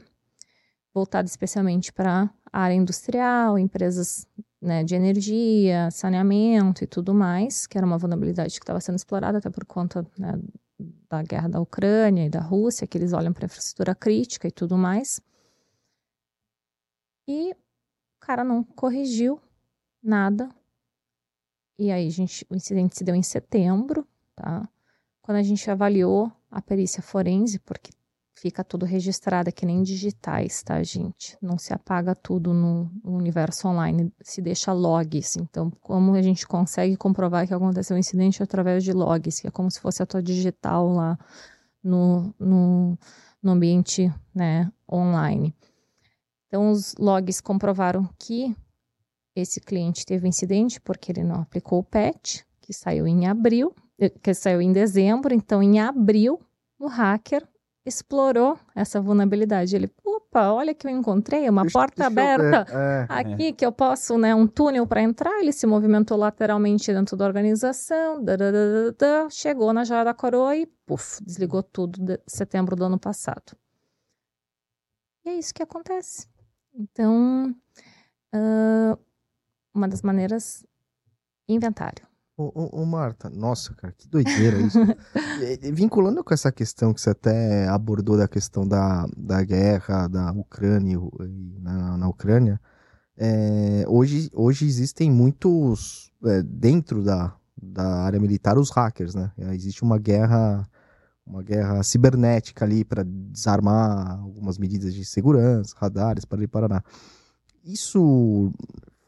voltada especialmente para a área industrial, empresas né, de energia, saneamento e tudo mais, que era uma vulnerabilidade que estava sendo explorada até por conta né, da guerra da Ucrânia e da Rússia, que eles olham para infraestrutura crítica e tudo mais. E o cara não corrigiu nada. E aí, gente, o incidente se deu em setembro, tá? Quando a gente avaliou a perícia forense, porque fica tudo registrado, é que nem digitais, tá, gente? Não se apaga tudo no, universo online, se deixa logs. Então, como a gente consegue comprovar que aconteceu um incidente através de logs, que é como se fosse a tua digital lá no, no, no ambiente né, online. Então, os logs comprovaram que esse cliente teve um incidente porque ele não aplicou o patch, que saiu em abril, eh, que saiu em dezembro. Então, em abril, o hacker explorou essa vulnerabilidade. Ele, opa, olha que eu encontrei uma deixa, porta deixa aberta é, aqui é. que eu posso, né, um túnel para entrar. Ele se movimentou lateralmente dentro da organização, chegou na Jara da Coroa e, puf, desligou tudo de setembro do ano passado. E é isso que acontece. Então, uh, uma das maneiras, inventário. Ô, ô, ô, Marta, nossa, cara, que doideira isso. (laughs) Vinculando com essa questão que você até abordou da questão da, da guerra da Ucrânia na, na Ucrânia, é, hoje, hoje existem muitos, é, dentro da, da área militar, os hackers, né? Existe uma guerra uma guerra cibernética ali para desarmar algumas medidas de segurança, radares, para ali, Paraná. Isso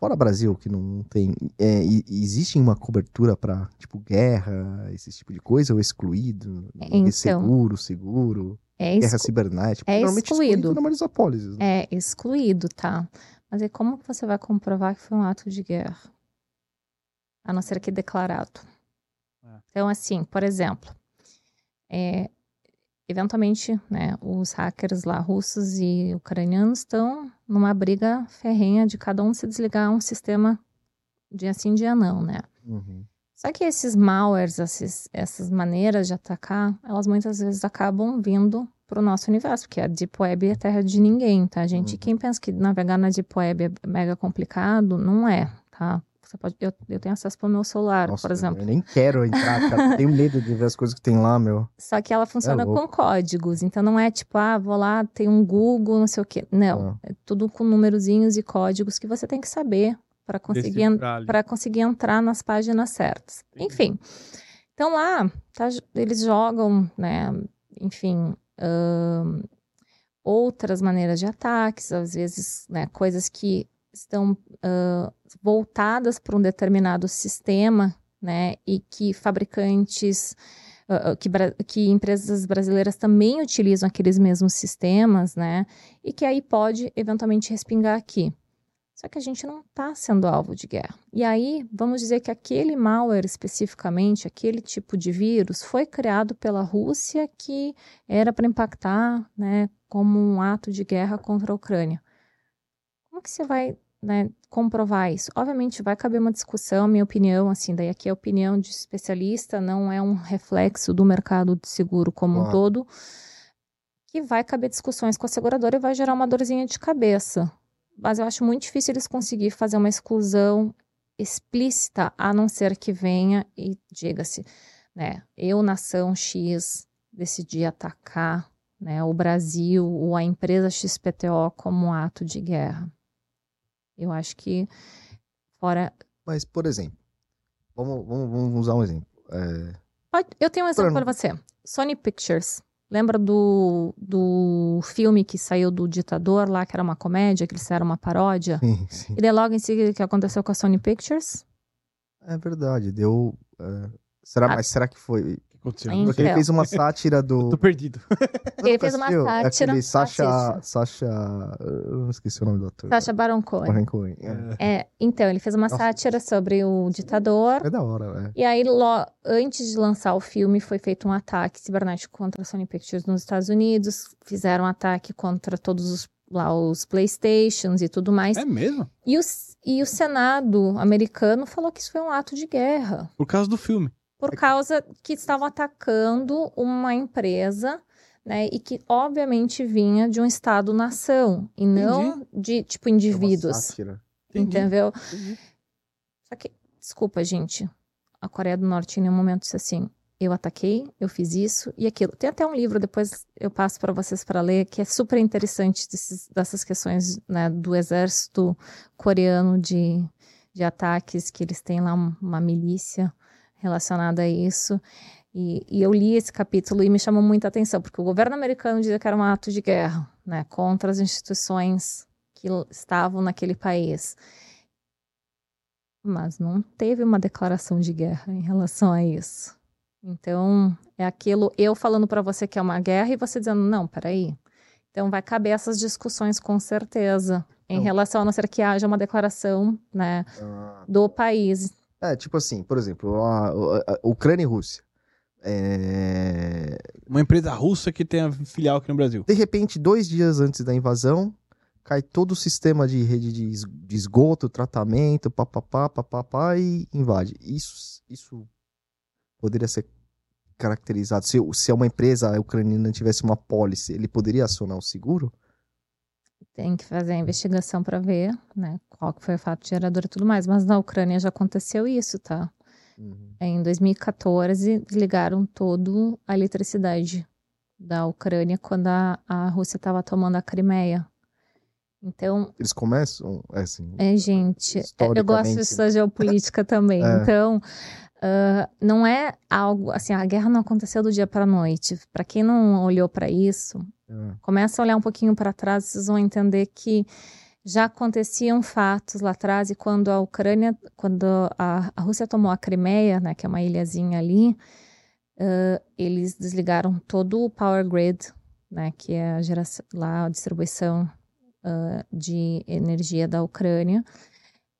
Fora Brasil, que não tem. É, existe uma cobertura para tipo guerra, esse tipo de coisa, ou excluído? Então, seguro, seguro. É guerra cibernética. É Normalmente excluído. excluído. Né? É excluído, tá? Mas é como que você vai comprovar que foi um ato de guerra? A não ser que declarado. É. Então, assim, por exemplo, é, eventualmente, né, os hackers lá, russos e ucranianos, estão numa briga ferrenha de cada um se desligar um sistema de assim dia não, né? Uhum. Só que esses malwares, esses, essas maneiras de atacar, elas muitas vezes acabam vindo para o nosso universo, porque a Deep Web é terra de ninguém, tá, gente? Uhum. Quem pensa que navegar na Deep Web é mega complicado, não é, tá? Você pode, eu, eu tenho acesso pelo meu celular, Nossa, por exemplo. Eu nem quero entrar, cara. tenho medo de ver as coisas que tem lá, meu. Só que ela funciona é com códigos. Então não é tipo, ah, vou lá, tem um Google, não sei o quê. Não. Ah. É tudo com numerozinhos e códigos que você tem que saber para conseguir, conseguir entrar nas páginas certas. Entendi. Enfim, então lá tá, eles jogam, né, enfim, uh, outras maneiras de ataques, às vezes, né, coisas que estão uh, voltadas para um determinado sistema, né, e que fabricantes, uh, que, que empresas brasileiras também utilizam aqueles mesmos sistemas, né, e que aí pode eventualmente respingar aqui. Só que a gente não está sendo alvo de guerra. E aí, vamos dizer que aquele malware especificamente, aquele tipo de vírus, foi criado pela Rússia que era para impactar, né, como um ato de guerra contra a Ucrânia. Como que você vai né, comprovar isso? Obviamente vai caber uma discussão, minha opinião, assim, daí aqui é a opinião de especialista, não é um reflexo do mercado de seguro como um todo, que vai caber discussões com a seguradora e vai gerar uma dorzinha de cabeça mas eu acho muito difícil eles conseguir fazer uma exclusão explícita, a não ser que venha e diga-se, né, eu, nação X, decidi atacar né, o Brasil ou a empresa XPTO como um ato de guerra. Eu acho que fora... Mas, por exemplo, vamos, vamos, vamos usar um exemplo. É... Eu tenho um exemplo para você. Sony Pictures Lembra do, do filme que saiu do Ditador lá, que era uma comédia, que eles fizeram uma paródia? Sim, sim. E daí logo em seguida o que aconteceu com a Sony Pictures? É verdade, deu. Uh, será, ah. mas será que foi aconteceu? Porque ele fez uma sátira do. (laughs) Eu tô perdido. (laughs) ele fez uma sátira. Aquele Sasha. Sasha. Eu não esqueci o nome do ator. Sasha Baron Cohen. Baron Cohen. É. é. então, ele fez uma Nossa. sátira sobre o ditador. É da hora, é. E aí, lo... antes de lançar o filme, foi feito um ataque cibernético contra a Sony Pictures nos Estados Unidos. Fizeram um ataque contra todos os lá os Playstations e tudo mais. É mesmo? E o, e o Senado americano falou que isso foi um ato de guerra. Por causa do filme por causa que estavam atacando uma empresa, né? E que obviamente vinha de um estado-nação e não de tipo indivíduos. É entendeu? Entendi. Só que, desculpa, gente, a Coreia do Norte em nenhum momento disse assim: eu ataquei, eu fiz isso e aquilo. Tem até um livro, depois eu passo para vocês para ler, que é super interessante desses, dessas questões né, do exército coreano de, de ataques, que eles têm lá uma milícia relacionada a isso. E, e, eu li esse capítulo e me chamou muita atenção, porque o governo americano dizia que era um ato de guerra né, contra as instituições que estavam naquele país. Mas não teve uma declaração de guerra em relação a isso. Então, é aquilo, eu falando para você que é uma guerra e você dizendo, não, peraí. Então, vai caber essas discussões com certeza, em não. relação a não ser que haja uma declaração né, ah. do país. É, tipo assim, por exemplo, a, a, a Ucrânia e Rússia. É... Uma empresa russa que tem a filial aqui no Brasil. De repente, dois dias antes da invasão, cai todo o sistema de rede de esgoto, tratamento, papapá, papapá, e invade. Isso, isso poderia ser caracterizado. Se, se uma empresa ucraniana tivesse uma pólice, ele poderia acionar o seguro? Tem que fazer a investigação para ver, né, qual que foi o fato gerador e tudo mais. Mas na Ucrânia já aconteceu isso, tá? Uhum. Em 2014, desligaram toda a eletricidade da Ucrânia quando a, a Rússia estava tomando a Crimeia. Então. Eles começam, é assim. É, gente. Eu gosto dessa geopolítica também. É. Então, uh, não é algo. Assim, a guerra não aconteceu do dia para a noite. Para quem não olhou para isso, é. Começa a olhar um pouquinho para trás, vocês vão entender que já aconteciam fatos lá atrás e quando a Ucrânia, quando a, a Rússia tomou a Crimeia, né, que é uma ilhazinha ali, uh, eles desligaram todo o power grid, né, que é a geração, lá a distribuição uh, de energia da Ucrânia,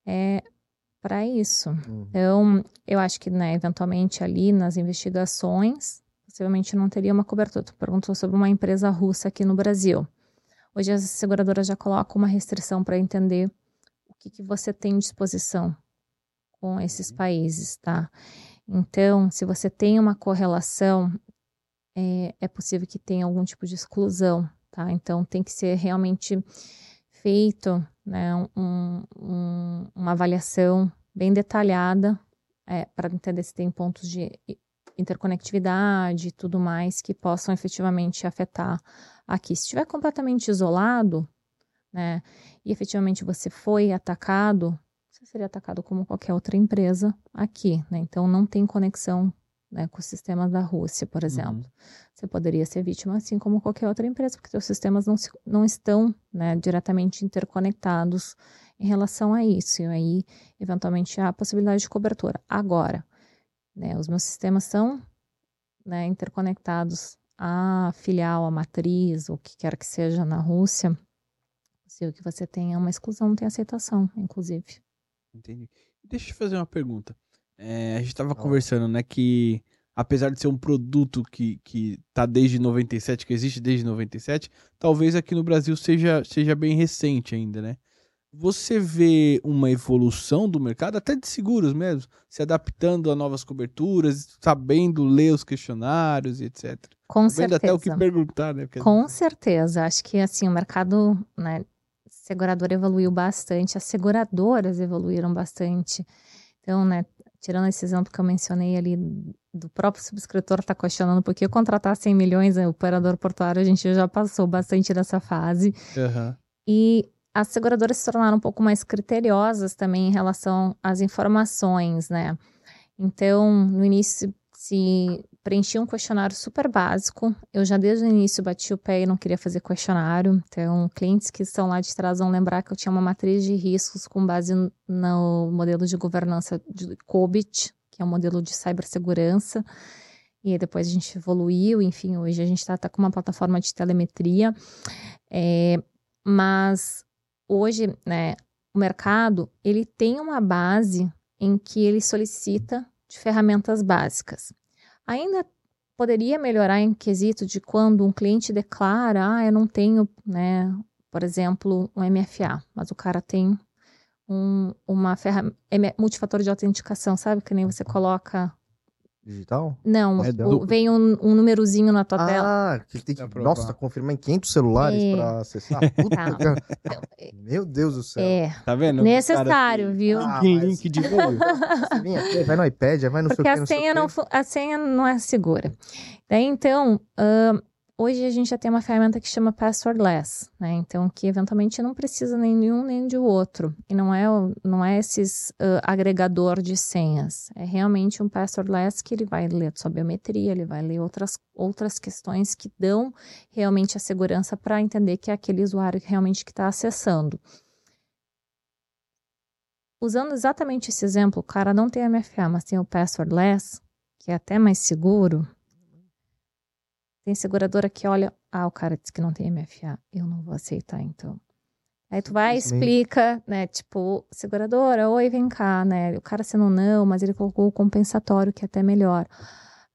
é para isso. Uhum. Então, eu acho que, né, eventualmente ali nas investigações possivelmente não teria uma cobertura. Tu perguntou sobre uma empresa russa aqui no Brasil. Hoje as seguradoras já colocam uma restrição para entender o que, que você tem disposição com esses uhum. países, tá? Então, se você tem uma correlação, é, é possível que tenha algum tipo de exclusão, tá? Então, tem que ser realmente feito né, um, um, uma avaliação bem detalhada é, para entender se tem pontos de interconectividade e tudo mais que possam efetivamente afetar aqui. Se estiver completamente isolado, né, e efetivamente você foi atacado, você seria atacado como qualquer outra empresa aqui, né? Então não tem conexão né, com os sistemas da Rússia, por exemplo. Uhum. Você poderia ser vítima assim como qualquer outra empresa, porque seus sistemas não, se, não estão né, diretamente interconectados em relação a isso. E aí, eventualmente, há a possibilidade de cobertura. Agora, né, os meus sistemas são né, interconectados à filial, à matriz, o que quer que seja na Rússia. Se o que você tenha uma exclusão, não tem aceitação, inclusive. Entendi. Deixa eu te fazer uma pergunta. É, a gente estava conversando, né, que apesar de ser um produto que, que tá desde 97, que existe desde 97, talvez aqui no Brasil seja, seja bem recente ainda, né? Você vê uma evolução do mercado, até de seguros mesmo, se adaptando a novas coberturas, sabendo ler os questionários e etc. Com Vendo certeza. até o que perguntar, né? Porque... Com certeza. Acho que assim, o mercado, né, segurador evoluiu bastante, as seguradoras evoluíram bastante. Então, né, tirando esse exemplo que eu mencionei ali do próprio subscritor está questionando por que contratar 100 milhões, o operador portuário, a gente já passou bastante dessa fase. Uhum. E as seguradoras se tornaram um pouco mais criteriosas também em relação às informações, né? Então, no início se preenchia um questionário super básico. Eu já desde o início bati o pé e não queria fazer questionário. Então, clientes que estão lá de trás vão lembrar que eu tinha uma matriz de riscos com base no modelo de governança de COBIT, que é um modelo de cibersegurança. E depois a gente evoluiu, enfim, hoje a gente está tá com uma plataforma de telemetria. É, mas hoje, né, o mercado, ele tem uma base em que ele solicita de ferramentas básicas. Ainda poderia melhorar em quesito de quando um cliente declara, ah, eu não tenho, né, por exemplo, um MFA, mas o cara tem um, uma ferramenta multifator de autenticação, sabe? Que nem você coloca digital? Não, é o, vem um, um númerozinho na tua ah, tela. Ah, que tem que, nossa, confirmar em 500 celulares é. para acessar. Puta tá. que... Meu Deus do céu. É. Tá vendo? Necessário, cara, viu? Ah, mas... link de novo. vai no iPad, vai no Porque seu a senha, não, a senha não é segura. Daí, então, uh, Hoje a gente já tem uma ferramenta que chama Passwordless, né? Então, que eventualmente não precisa nem de um nem de outro. E não é, não é esses uh, agregador de senhas. É realmente um Passwordless que ele vai ler sua biometria, ele vai ler outras, outras questões que dão realmente a segurança para entender que é aquele usuário realmente que está acessando. Usando exatamente esse exemplo, o cara não tem MFA, mas tem o Passwordless, que é até mais seguro, tem seguradora que olha, ah, o cara disse que não tem MFA, eu não vou aceitar então. Aí tu vai e explica, né, tipo, seguradora, oi, vem cá, né, o cara sendo não, mas ele colocou o compensatório que é até melhor.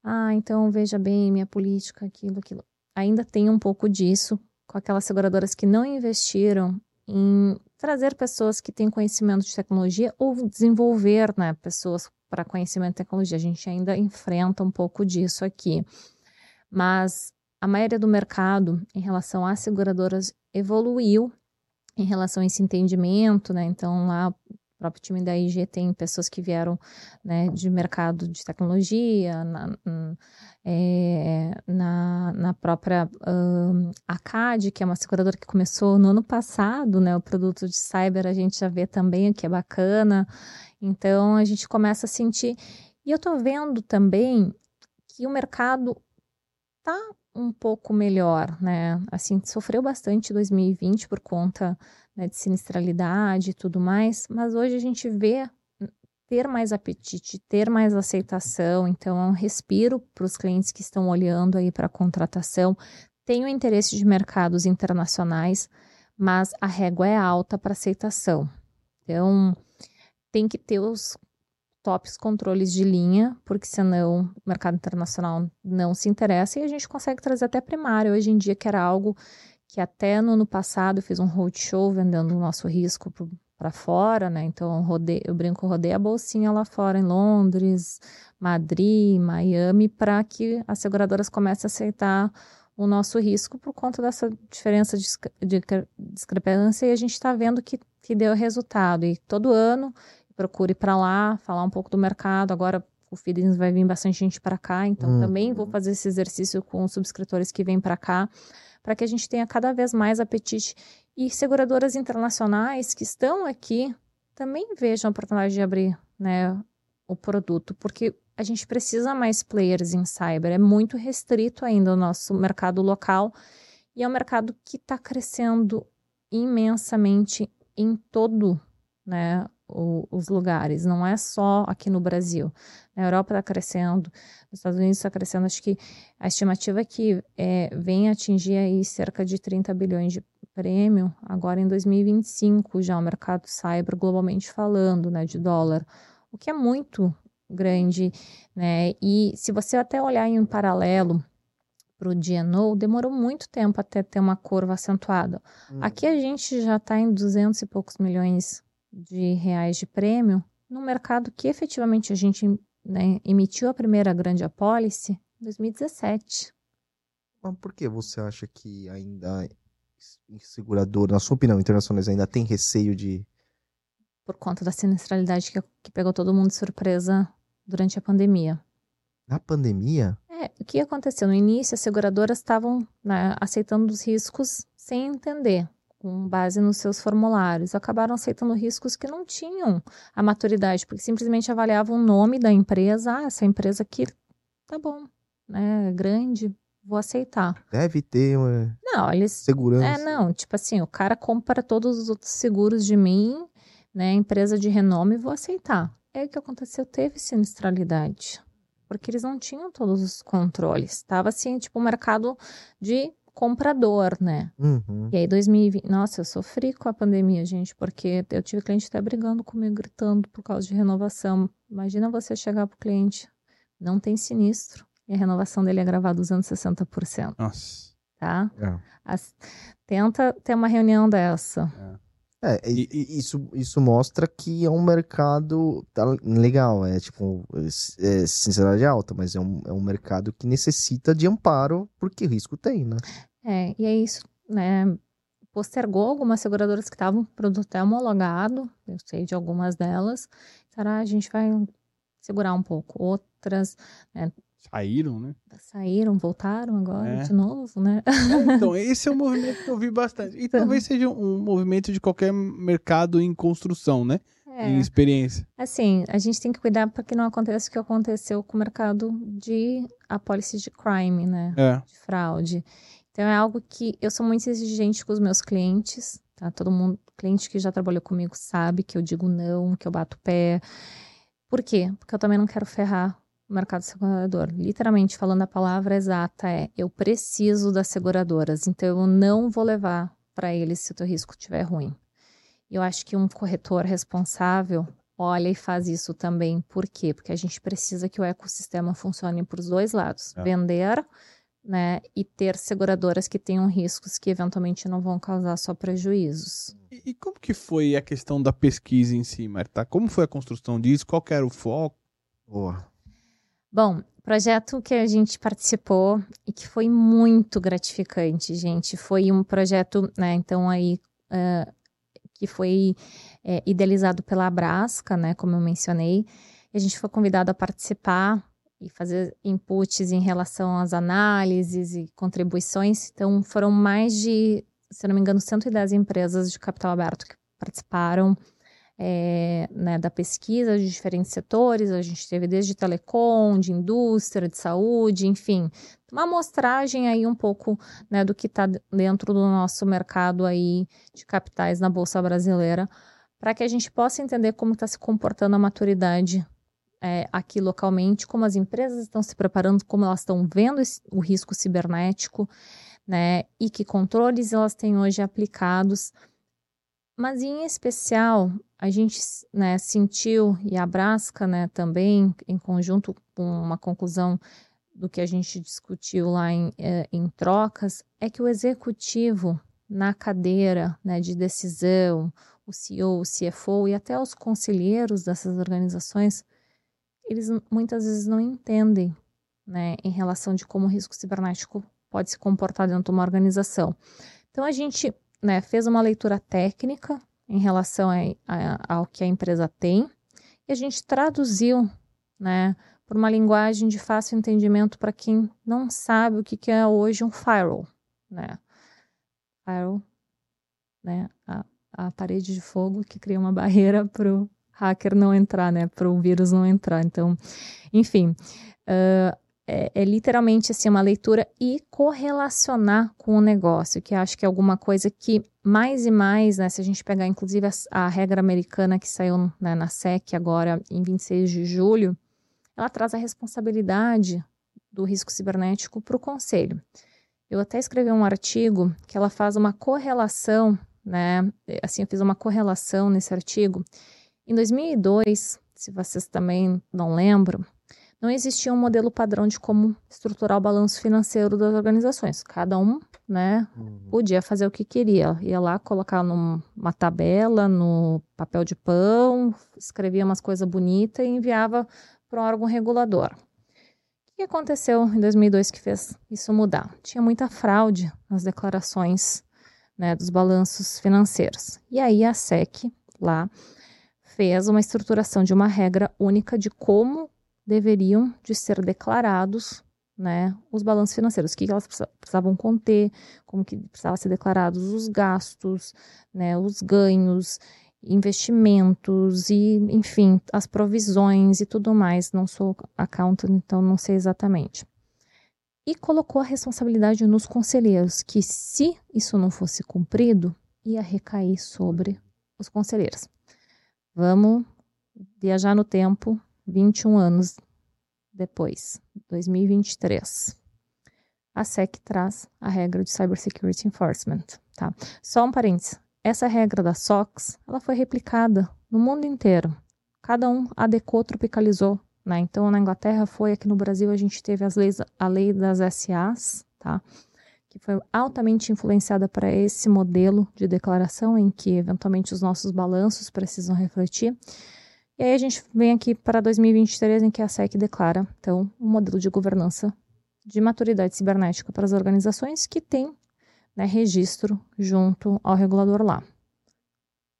Ah, então veja bem, minha política, aquilo, aquilo. Ainda tem um pouco disso com aquelas seguradoras que não investiram em trazer pessoas que têm conhecimento de tecnologia ou desenvolver, né, pessoas para conhecimento de tecnologia. A gente ainda enfrenta um pouco disso aqui. Mas a maioria do mercado em relação às seguradoras evoluiu em relação a esse entendimento, né? Então lá o próprio time da IG tem pessoas que vieram né, de mercado de tecnologia, na, é, na, na, própria um, ACAD, que é uma seguradora que começou no ano passado, né? O produto de cyber a gente já vê também, que é bacana. Então a gente começa a sentir. E eu tô vendo também que o mercado tá um pouco melhor, né? Assim, sofreu bastante 2020 por conta né, de sinistralidade e tudo mais, mas hoje a gente vê ter mais apetite, ter mais aceitação, então é um respiro para os clientes que estão olhando aí para a contratação. Tem o interesse de mercados internacionais, mas a régua é alta para aceitação. Então, tem que ter os tops controles de linha, porque senão o mercado internacional não se interessa e a gente consegue trazer até primário hoje em dia, que era algo que até no ano passado eu fiz um roadshow vendendo o nosso risco para fora, né? Então rodei, eu brinco, rodei a bolsinha lá fora em Londres, Madrid, Miami, para que as seguradoras comecem a aceitar o nosso risco por conta dessa diferença de, de discrepância e a gente está vendo que, que deu resultado. E todo ano procure para lá, falar um pouco do mercado. Agora o Feedings vai vir bastante gente para cá, então hum. também vou fazer esse exercício com os subscritores que vêm para cá, para que a gente tenha cada vez mais apetite e seguradoras internacionais que estão aqui também vejam a oportunidade de abrir né, o produto, porque a gente precisa mais players em cyber. É muito restrito ainda o nosso mercado local e é um mercado que está crescendo imensamente em todo né, o, os lugares, não é só aqui no Brasil. Na Europa está crescendo, nos Estados Unidos está crescendo. Acho que a estimativa é que é, vem atingir aí cerca de 30 bilhões de prêmio agora em 2025, já o mercado cyber globalmente falando, né, de dólar, o que é muito grande, né? E se você até olhar em um paralelo para o DNO, demorou muito tempo até ter uma curva acentuada. Uhum. Aqui a gente já está em 200 e poucos milhões de reais de prêmio, no mercado que efetivamente a gente né, emitiu a primeira grande apólice em 2017. Mas por que você acha que ainda segurador, na sua opinião, internacionais ainda tem receio de. Por conta da sinistralidade que, que pegou todo mundo de surpresa durante a pandemia. Na pandemia? É, o que aconteceu? No início, as seguradoras estavam né, aceitando os riscos sem entender, com base nos seus formulários. Acabaram aceitando riscos que não tinham a maturidade, porque simplesmente avaliavam o nome da empresa. Ah, essa empresa aqui tá bom, né? É grande, vou aceitar. Deve ter uma não, eles, segurança. É, não, tipo assim, o cara compra todos os outros seguros de mim, né? Empresa de renome, vou aceitar. É o que aconteceu, teve sinistralidade. Porque eles não tinham todos os controles. Estava assim, tipo, um mercado de comprador, né? Uhum. E aí, 2020. Nossa, eu sofri com a pandemia, gente, porque eu tive cliente até brigando comigo, gritando por causa de renovação. Imagina você chegar pro cliente, não tem sinistro, e a renovação dele é gravada usando 60%. Nossa. Tá? É. As, tenta ter uma reunião dessa. É. É, e, e, isso, isso mostra que é um mercado tá legal, é tipo, é, sinceridade alta, mas é um, é um mercado que necessita de amparo, porque risco tem, né? É, e é isso, né? Postergou algumas seguradoras que estavam produto até homologado, eu sei de algumas delas, será a gente vai segurar um pouco. Outras, né, Saíram, né? Saíram, voltaram agora é. de novo, né? É, então, (laughs) esse é um movimento que eu vi bastante. E então. talvez seja um movimento de qualquer mercado em construção, né? É. Em experiência. Assim, a gente tem que cuidar para que não aconteça o que aconteceu com o mercado de apólice de crime, né? É. De fraude. Então é algo que eu sou muito exigente com os meus clientes, tá? Todo mundo, cliente que já trabalhou comigo sabe que eu digo não, que eu bato pé. Por quê? Porque eu também não quero ferrar o mercado segurador. Literalmente falando a palavra exata é: eu preciso das seguradoras, então eu não vou levar para eles se o teu risco estiver ruim. Eu acho que um corretor responsável olha e faz isso também. Por quê? Porque a gente precisa que o ecossistema funcione para os dois lados: é. vender né, e ter seguradoras que tenham riscos que eventualmente não vão causar só prejuízos. E, e como que foi a questão da pesquisa em si, Marta? Como foi a construção disso? Qual era o foco? Boa. Bom, projeto que a gente participou e que foi muito gratificante, gente. Foi um projeto, né, então aí, uh, que foi é, idealizado pela Abrasca, né, como eu mencionei. A gente foi convidado a participar e fazer inputs em relação às análises e contribuições. Então, foram mais de, se não me engano, 110 empresas de capital aberto que participaram é, né, da pesquisa de diferentes setores, a gente teve desde telecom, de indústria, de saúde, enfim, uma amostragem aí um pouco né, do que está dentro do nosso mercado aí de capitais na Bolsa Brasileira, para que a gente possa entender como está se comportando a maturidade é, aqui localmente, como as empresas estão se preparando, como elas estão vendo esse, o risco cibernético, né, e que controles elas têm hoje aplicados mas em especial, a gente né, sentiu, e a Brasca né, também, em conjunto com uma conclusão do que a gente discutiu lá em, é, em trocas, é que o executivo na cadeira né, de decisão, o CEO, o CFO e até os conselheiros dessas organizações, eles muitas vezes não entendem né, em relação de como o risco cibernético pode se comportar dentro de uma organização. Então a gente né, fez uma leitura técnica em relação a, a, ao que a empresa tem e a gente traduziu, né, por uma linguagem de fácil entendimento para quem não sabe o que, que é hoje um firewall, né? Firewall, né? A, a parede de fogo que cria uma barreira para o hacker não entrar, né? Para o vírus não entrar. Então, enfim, uh, é, é, literalmente assim uma leitura e correlacionar com o negócio, que acho que é alguma coisa que mais e mais, né? Se a gente pegar inclusive a, a regra americana que saiu né, na SEC agora em 26 de julho, ela traz a responsabilidade do risco cibernético para o conselho. Eu até escrevi um artigo que ela faz uma correlação, né? Assim, eu fiz uma correlação nesse artigo. Em 2002, se vocês também não lembram, não existia um modelo padrão de como estruturar o balanço financeiro das organizações. Cada um, né, uhum. podia fazer o que queria. Ia lá colocar numa tabela, no papel de pão, escrevia umas coisas bonitas e enviava para um órgão regulador que aconteceu em 2002 que fez isso mudar? Tinha muita fraude nas declarações né, dos balanços financeiros. E aí a SEC lá fez uma estruturação de uma regra única de como deveriam de ser declarados né, os balanços financeiros, o que elas precisavam conter, como que precisavam ser declarados os gastos, né, os ganhos investimentos e, enfim, as provisões e tudo mais. Não sou accountant, então não sei exatamente. E colocou a responsabilidade nos conselheiros, que se isso não fosse cumprido, ia recair sobre os conselheiros. Vamos viajar no tempo, 21 anos depois, 2023. A SEC traz a regra de Cybersecurity Enforcement, tá? Só um parênteses. Essa regra da SOX, ela foi replicada no mundo inteiro. Cada um adequou, tropicalizou. Né? Então, na Inglaterra foi, aqui no Brasil a gente teve as leis, a lei das SAs, tá? que foi altamente influenciada para esse modelo de declaração em que, eventualmente, os nossos balanços precisam refletir. E aí a gente vem aqui para 2023, em que a SEC declara, então, um modelo de governança de maturidade cibernética para as organizações que tem né, registro junto ao regulador lá. O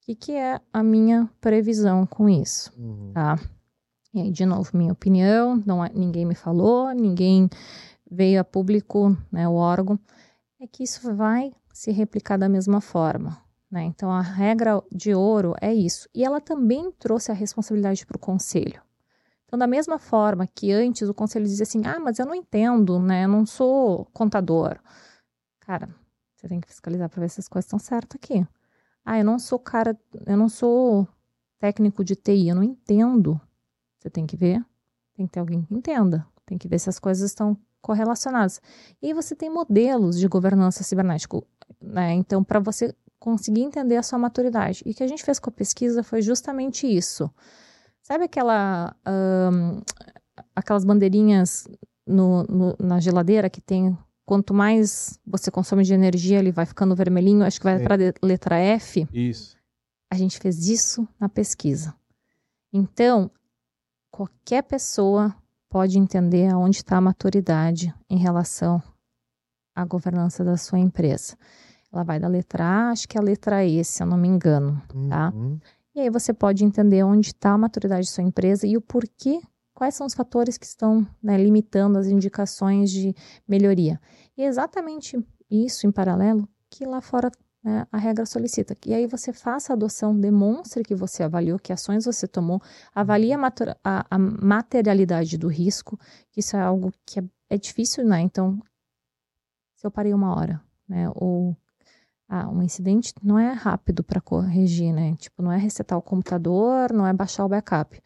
que, que é a minha previsão com isso? Uhum. Tá? E aí, de novo, minha opinião, não é, ninguém me falou, ninguém veio a público, né, o órgão, é que isso vai se replicar da mesma forma. Né? Então, a regra de ouro é isso. E ela também trouxe a responsabilidade para o conselho. Então, da mesma forma que antes o conselho dizia assim: ah, mas eu não entendo, né? Eu não sou contador. Cara, você tem que fiscalizar para ver se as coisas estão certas aqui. Ah, eu não sou cara, eu não sou técnico de TI, eu não entendo. Você tem que ver, tem que ter alguém que entenda, tem que ver se as coisas estão correlacionadas. E você tem modelos de governança cibernética, né? Então, para você conseguir entender a sua maturidade. E o que a gente fez com a pesquisa foi justamente isso. Sabe aquela, aquelas bandeirinhas no, no, na geladeira que tem quanto mais você consome de energia, ele vai ficando vermelhinho, acho que vai para a letra F. Isso. A gente fez isso na pesquisa. Então, qualquer pessoa pode entender aonde está a maturidade em relação à governança da sua empresa. Ela vai da letra A, acho que é a letra E, se eu não me engano, tá? Uhum. E aí você pode entender onde está a maturidade da sua empresa e o porquê quais são os fatores que estão né, limitando as indicações de melhoria. E é exatamente isso, em paralelo, que lá fora né, a regra solicita. E aí você faça a adoção, demonstre que você avaliou, que ações você tomou, avalie a, a, a materialidade do risco, que isso é algo que é, é difícil, né? Então, se eu parei uma hora, né, ou ah, um incidente não é rápido para corrigir, né? Tipo, não é resetar o computador, não é baixar o backup.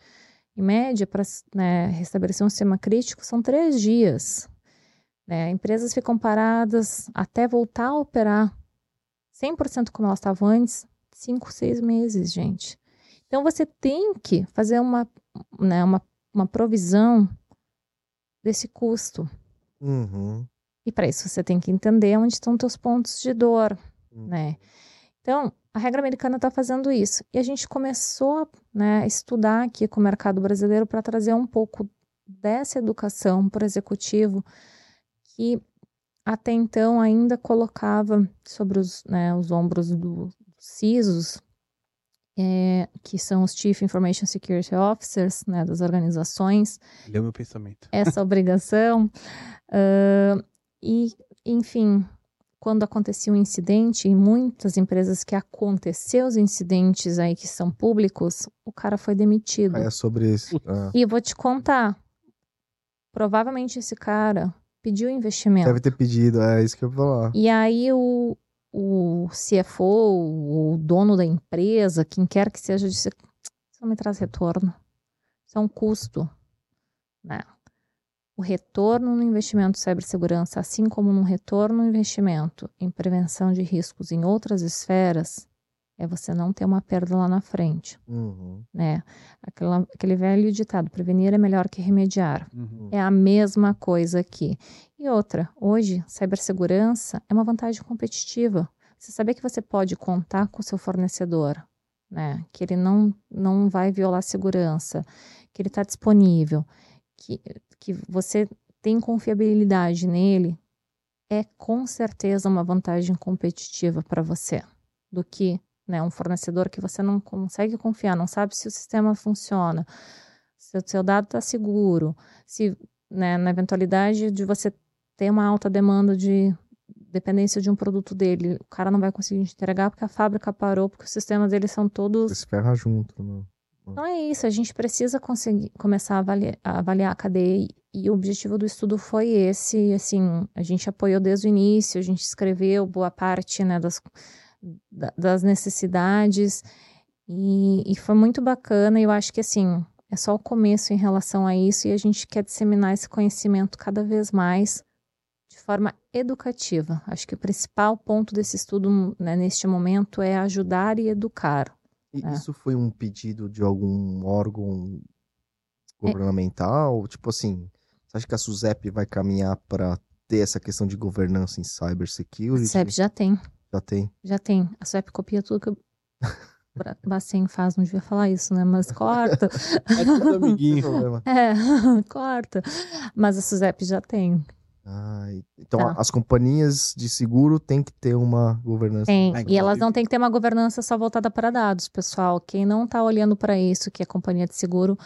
Em média, para né, restabelecer um sistema crítico, são três dias. Né? Empresas ficam paradas até voltar a operar 100% como elas estavam antes, cinco, seis meses, gente. Então, você tem que fazer uma, né, uma, uma provisão desse custo. Uhum. E para isso, você tem que entender onde estão teus pontos de dor, uhum. né? Então, a regra americana está fazendo isso. E a gente começou né, a estudar aqui com o mercado brasileiro para trazer um pouco dessa educação para o executivo que até então ainda colocava sobre os, né, os ombros dos CISOs, é, que são os Chief Information Security Officers né, das organizações. Deu meu pensamento. Essa obrigação. (laughs) uh, e, enfim, quando acontecia um incidente, em muitas empresas que aconteceu os incidentes aí que são públicos, o cara foi demitido. Aí é sobre isso. Ah. E eu vou te contar, provavelmente esse cara pediu investimento. Deve ter pedido, é isso que eu vou falar. E aí o, o CFO, o dono da empresa, quem quer que seja, disse: Isso não me traz retorno. Isso é um custo. Né? O retorno no investimento em cibersegurança, assim como no retorno no investimento em prevenção de riscos em outras esferas, é você não ter uma perda lá na frente. Uhum. Né? Aquela, aquele velho ditado: prevenir é melhor que remediar. Uhum. É a mesma coisa aqui. E outra, hoje, cibersegurança é uma vantagem competitiva. Você saber que você pode contar com o seu fornecedor, né? Que ele não, não vai violar a segurança, que ele está disponível, que, que você tem confiabilidade nele, é com certeza uma vantagem competitiva para você do que né, um fornecedor que você não consegue confiar, não sabe se o sistema funciona, se o seu dado está seguro, se né, na eventualidade de você ter uma alta demanda de dependência de um produto dele, o cara não vai conseguir entregar porque a fábrica parou, porque os sistemas deles são todos. Se ferra junto, né? Então é isso, a gente precisa conseguir começar a avaliar, a avaliar a cadeia e o objetivo do estudo foi esse, assim, a gente apoiou desde o início, a gente escreveu boa parte, né, das, das necessidades e, e foi muito bacana e eu acho que, assim, é só o começo em relação a isso e a gente quer disseminar esse conhecimento cada vez mais de forma educativa. Acho que o principal ponto desse estudo né, neste momento é ajudar e educar. E É. isso foi um pedido de algum órgão governamental? Tipo assim, você acha que a SUSEP vai caminhar para ter essa questão de governança em A cybersecurity? SEP já tem, Já tem. já tem. A SEP copia tudo que o Bra- (laughs) Bacen faz, não devia falar isso, né? Mas corta. É tudo amiguinho. (laughs) problema. É, (laughs) corta. Mas a SUSEP já tem. Ah, então Tá. as companhias de seguro têm que ter uma governança. Tem. E elas não têm que ter uma governança só voltada para dados, pessoal. Quem não está olhando para isso, que é companhia de seguro,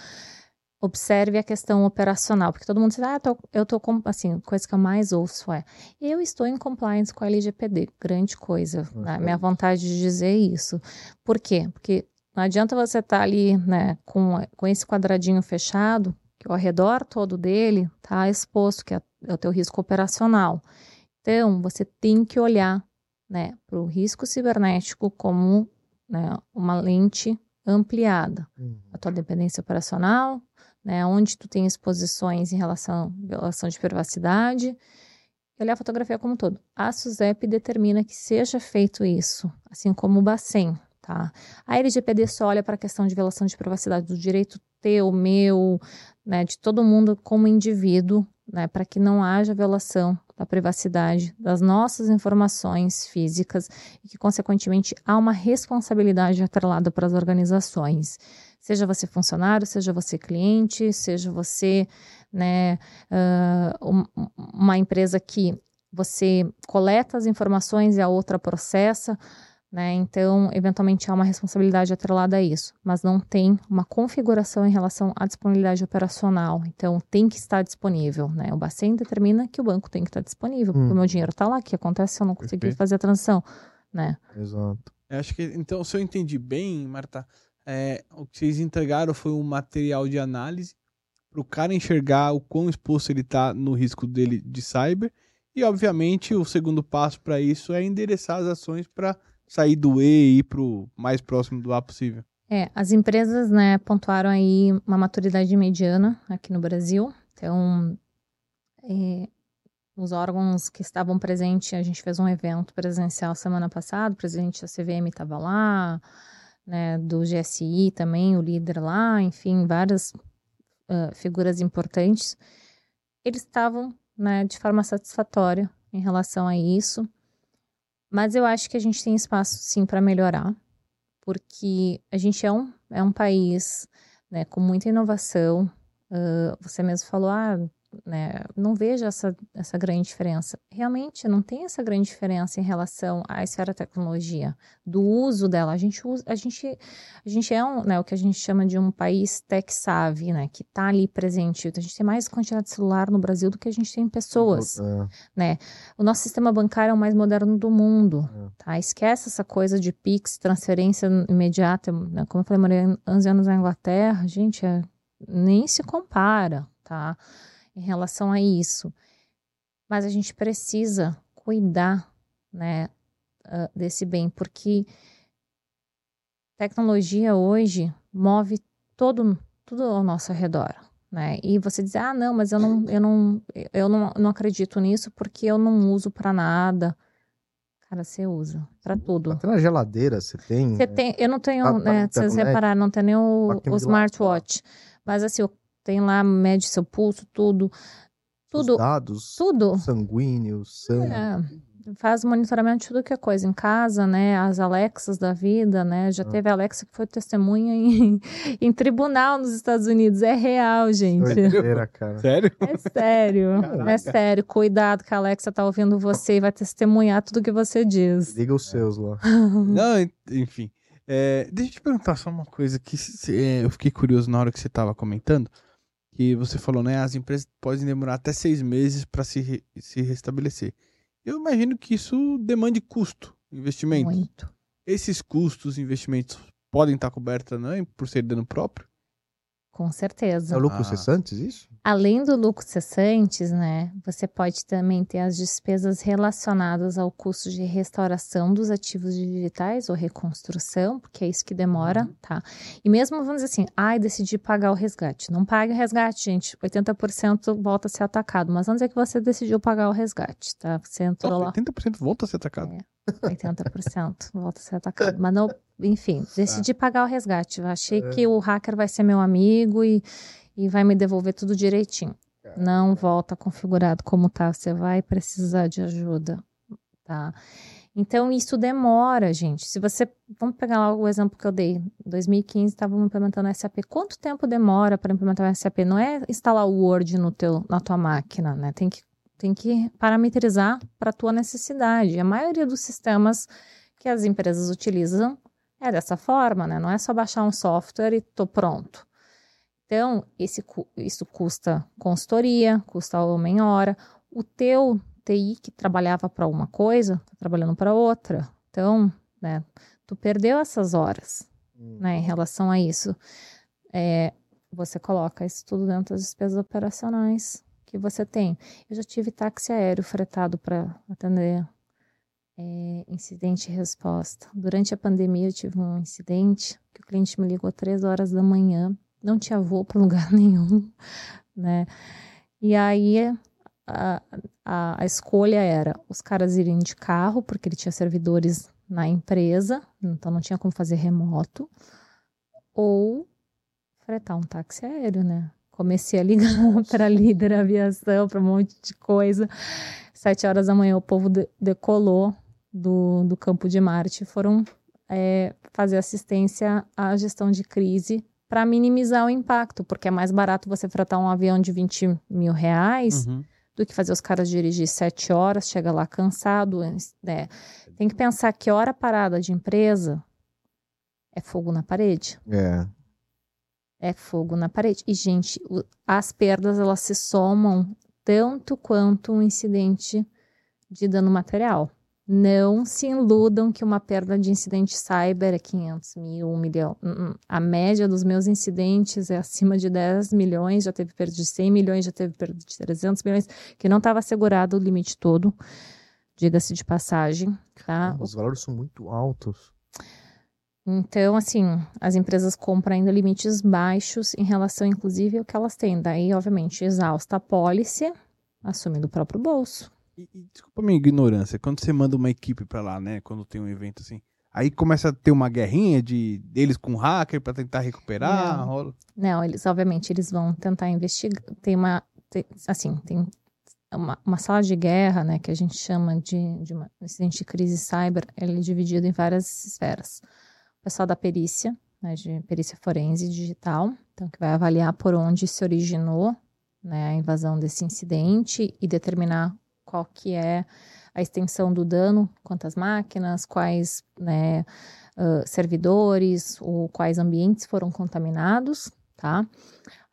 observe a questão operacional. Porque todo mundo diz, ah, tô- eu tô com. Assim, coisa que eu mais ouço é: eu estou em compliance com a LGPD. Grande coisa. né? Minha vontade de dizer isso. Por quê? Porque não adianta você estar ali, né, com, com esse quadradinho fechado, que ao redor todo dele está exposto, que é, é o teu risco operacional. Então, você tem que olhar né, para o risco cibernético como né, uma lente ampliada. Uhum. A tua dependência operacional, né, onde tu tem exposições em relação à violação de privacidade, olhar a fotografia como um todo. A SUSEP determina que seja feito isso, assim como o Bacen, tá? A LGPD só olha para a questão de violação de privacidade do direito teu, meu, né, de todo mundo como indivíduo, né, para que não haja violação da privacidade das nossas informações físicas e que, consequentemente, há uma responsabilidade atrelada para as organizações. Seja você funcionário, seja você cliente, seja você né, um- uma empresa que você coleta as informações e a outra processa, né? Então, eventualmente há uma responsabilidade atrelada a isso, mas não tem uma configuração em relação à disponibilidade operacional. Então, tem que estar disponível, né? O Bacen determina que o banco tem que estar disponível, porque Hum. o meu dinheiro está lá, o que acontece se eu não conseguir Perfeito. fazer a transação, né? Exato. Eu acho que, então, se eu entendi bem, Marta, é, o que vocês entregaram foi um material de análise para o cara enxergar o quão exposto ele está no risco dele de cyber. E, obviamente, o segundo passo para isso é endereçar as ações para sair do E e ir para o mais próximo do A possível. É, as empresas, né, pontuaram aí uma maturidade mediana aqui no Brasil. Então, é, os órgãos que estavam presentes, a gente fez um evento presencial semana passada, o presidente da CVM estava lá, né, do GSI também, o líder lá, enfim, várias ah, figuras importantes. Eles estavam, né, de forma satisfatória em relação a isso. Mas eu acho que a gente tem espaço, sim, para melhorar porque a gente é um, é um país né, com muita inovação. Ah, você mesmo falou, ah, né, não vejo essa, essa grande diferença. Realmente não tem essa grande diferença em relação à esfera tecnologia, do uso dela. A gente usa, a gente, a gente é um, né, o que a gente chama de um país tech savvy, né, que está ali presente. A gente tem mais quantidade de celular no Brasil do que a gente tem pessoas, É. né? O nosso sistema bancário é o mais moderno do mundo, É. tá? Esquece essa coisa de Pix, transferência imediata. né? Como eu falei, morei 11 anos na Inglaterra, gente, é, nem se compara, tá? Em relação a isso. Mas a gente precisa cuidar, né, ah, desse bem, porque tecnologia hoje move todo, tudo ao nosso redor, né? E você diz, ah, não, mas eu não, eu não, eu não, não acredito nisso porque eu não uso para nada. Cara, você usa para tudo. Até na geladeira você tem. Você tem, eu não tenho, Tá- tá né, se vocês repararam, não tem nem o, o smartwatch. Mas assim, eu tenho lá, mede seu pulso, tudo. os Tudo, dados tudo. sanguíneos, sangue. É, faz monitoramento de tudo que é coisa. Em casa, né? As Alexas da vida, né? Já Ah. teve Alexa que foi testemunha em, (laughs) em tribunal nos Estados Unidos. É real, gente. Doideira, cara. Sério? É sério. Caraca. É sério. Cuidado que a Alexa tá ouvindo você e vai testemunhar tudo que você diz. Liga os seus lá. (laughs) Não, en- enfim. É, deixa eu te perguntar só uma coisa que se- é, eu fiquei curioso na hora que você estava comentando. Que você falou, né? As empresas podem demorar até seis meses para se, re- se restabelecer. Eu imagino que isso demande custo, investimento. Muito. Esses custos, investimentos, podem estar cobertos também por ser dano próprio? Com certeza. É o lucro Ah. cessantes, isso? Além do lucro cessantes, né, você pode também ter as despesas relacionadas ao custo de restauração dos ativos digitais ou reconstrução, porque é isso que demora, tá? E mesmo, vamos dizer assim, ai, decidi pagar o resgate. Não pague o resgate, gente. 80% volta a ser atacado. Mas vamos dizer que você decidiu pagar o resgate, tá? Você entrou Nossa, lá. 80% volta a ser atacado. É. 80% volta a ser atacado. Mas não, enfim, decidi pagar o resgate. Eu achei que o hacker vai ser meu amigo e, e vai me devolver tudo direitinho. Não volta configurado como tá. Você vai precisar de ajuda, tá? Então, isso demora, gente. Se você. Vamos pegar lá o exemplo que eu dei. Em 2015, estávamos implementando SAP. Quanto tempo demora para implementar o SAP? Não é instalar o Word no teu, na tua máquina, né? Tem que, tem que parametrizar para a tua necessidade. A maioria dos sistemas que as empresas utilizam é dessa forma, né? Não é só baixar um software e tô pronto. Então, esse, isso custa consultoria, custa homem-hora. O teu TI que trabalhava para uma coisa, tá trabalhando para outra. Então, né, tu perdeu essas horas, né, em relação a isso. É, você coloca isso tudo dentro das despesas operacionais que você tem. Eu já tive táxi aéreo fretado para atender é, incidente e resposta. Durante a pandemia eu tive um incidente que o cliente me ligou três horas da manhã, não tinha voo para lugar (laughs) nenhum, né? E aí a, a, a escolha era os caras irem de carro, porque ele tinha servidores na empresa, então não tinha como fazer remoto, ou fretar um táxi aéreo, né? Comecei a ligar (laughs) para líder aviação, para um monte de coisa. Sete horas da manhã o povo de- decolou do, do campo de Marte foram é, fazer assistência à gestão de crise para minimizar o impacto, porque é mais barato você fretar um avião de 20 mil reais Uhum. do que fazer os caras dirigir sete horas, chega lá cansado. né? Tem que pensar que hora parada de empresa é fogo na parede. É. É fogo na parede. E, gente, as perdas elas se somam tanto quanto um incidente de dano material. Não se iludam que uma perda de incidente cyber é 500 mil, 1 milhão. Hum, hum. A média dos meus incidentes é acima de 10 milhões, já teve perda de 100 milhões, já teve perda de 300 milhões, que não estava assegurado o limite todo, diga-se de passagem, tá? Os valores são muito altos. Então, assim, as empresas compram ainda limites baixos em relação, inclusive, ao que elas têm. Daí, obviamente, exausta a pólice, assume do próprio bolso. E, e desculpa a minha ignorância, quando você manda uma equipe pra lá, né? Quando tem um evento assim, aí começa a ter uma guerrinha de deles com hacker pra tentar recuperar. Não. rola- Não, eles, obviamente, eles vão tentar investigar. Tem uma, tem- assim, tem uma, uma sala de guerra, né, que a gente chama de, de uma um incidente de crise cyber, ele é dividido em várias esferas. O pessoal da perícia, né, de perícia forense digital, então que vai avaliar por onde se originou, né, a invasão desse incidente e determinar qual que é a extensão do dano, quantas máquinas, quais né, uh, servidores, ou quais ambientes foram contaminados, tá?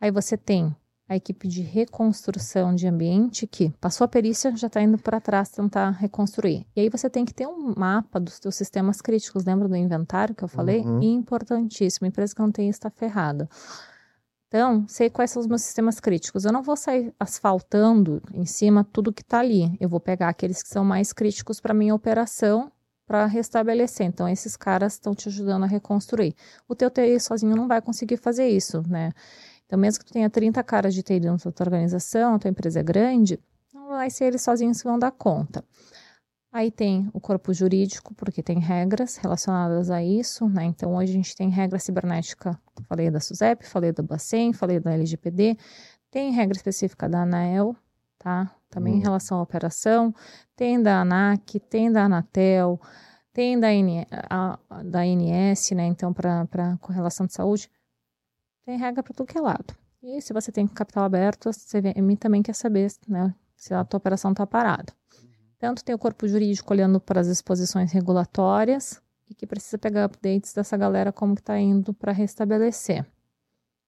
Aí você tem a equipe de reconstrução de ambiente que passou a perícia, já está indo para trás tentar reconstruir. E aí você tem que ter um mapa dos seus sistemas críticos. Lembra do inventário que eu falei? Uhum. Importantíssimo. Empresa que não tem está ferrada. Então, sei quais são os meus sistemas críticos. Eu não vou sair asfaltando em cima tudo que está ali. Eu vou pegar aqueles que são mais críticos para minha operação para restabelecer. Então, esses caras estão te ajudando a reconstruir. O teu TI sozinho não vai conseguir fazer isso, né? Então, mesmo que tu tenha 30 caras de TI dentro da tua organização, a tua empresa é grande, não vai ser eles sozinhos que vão dar conta. Aí tem o corpo jurídico, porque tem regras relacionadas a isso, né? Então, hoje a gente tem regra cibernética, falei da SUSEP, falei da Bacen, falei da LGPD, tem regra específica da ANAEL, tá? Também em relação à operação, tem da ANAC, tem da Anatel, tem da, N, a, da ANS, né? Então, para correlação de saúde, tem regra para tudo que é lado. E se você tem capital aberto, você também quer saber né, se a tua operação está parada. Tanto tem o corpo jurídico olhando para as exposições regulatórias e que precisa pegar updates dessa galera como que está indo para restabelecer,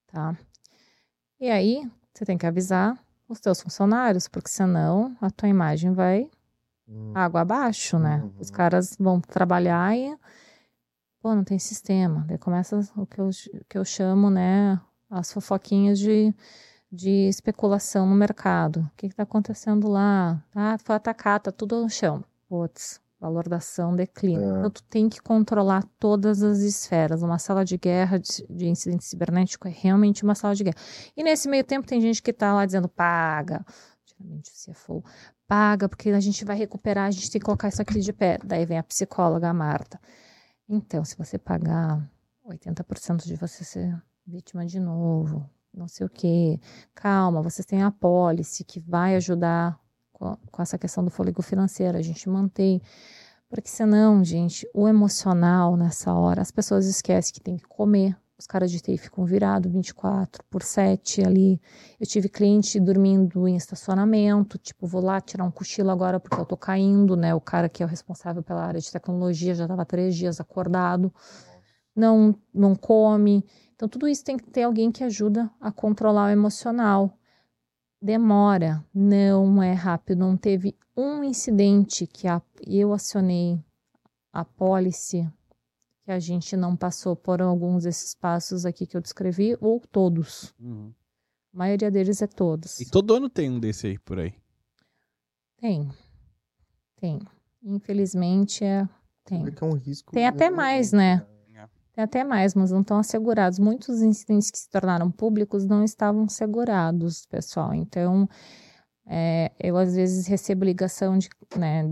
tá? E aí, você tem que avisar os teus funcionários, porque senão a tua imagem vai hum. água abaixo, né? Uhum. Os caras vão trabalhar e pô, não tem sistema. Daí começa o que eu, que eu chamo, né, as fofoquinhas de, de especulação no mercado. O que está acontecendo lá? Ah, foi atacado, tá tudo no chão. Putz, valor da ação declina. É. Então, tu tem que controlar todas as esferas. Uma sala de guerra de, de, incidente cibernético é realmente uma sala de guerra. E nesse meio tempo tem gente que está lá dizendo paga. Geralmente o CFO paga, porque a gente vai recuperar, a gente tem que colocar isso aqui de pé. Daí vem a psicóloga, a Marta. Então, se você pagar 80% de você ser vítima de novo, não sei o quê, calma, vocês têm a pólice que vai ajudar com, com essa questão do fôlego financeiro, a gente mantém. Porque senão, gente, o emocional nessa hora, as pessoas esquecem que tem que comer, os caras de TI ficam virados 24 por 7 ali. Eu tive cliente dormindo em estacionamento, tipo, vou lá tirar um cochilo agora porque eu tô caindo, né? O cara que é o responsável pela área de tecnologia já estava três dias acordado, não, não come. Então, tudo isso tem que ter alguém que ajuda a controlar o emocional. Demora, não é rápido. Não teve um incidente que a, eu acionei a policy que a gente não passou por alguns desses passos aqui que eu descrevi, ou todos. Uhum. A maioria deles é todos. E todo ano tem um desse aí por aí? Tem. Tem. Infelizmente, é, tem. É, é um risco tem até mais, né? Tem até mais, mas não estão assegurados. Muitos incidentes que se tornaram públicos não estavam segurados, pessoal. Então, é, eu às vezes recebo ligação de, né,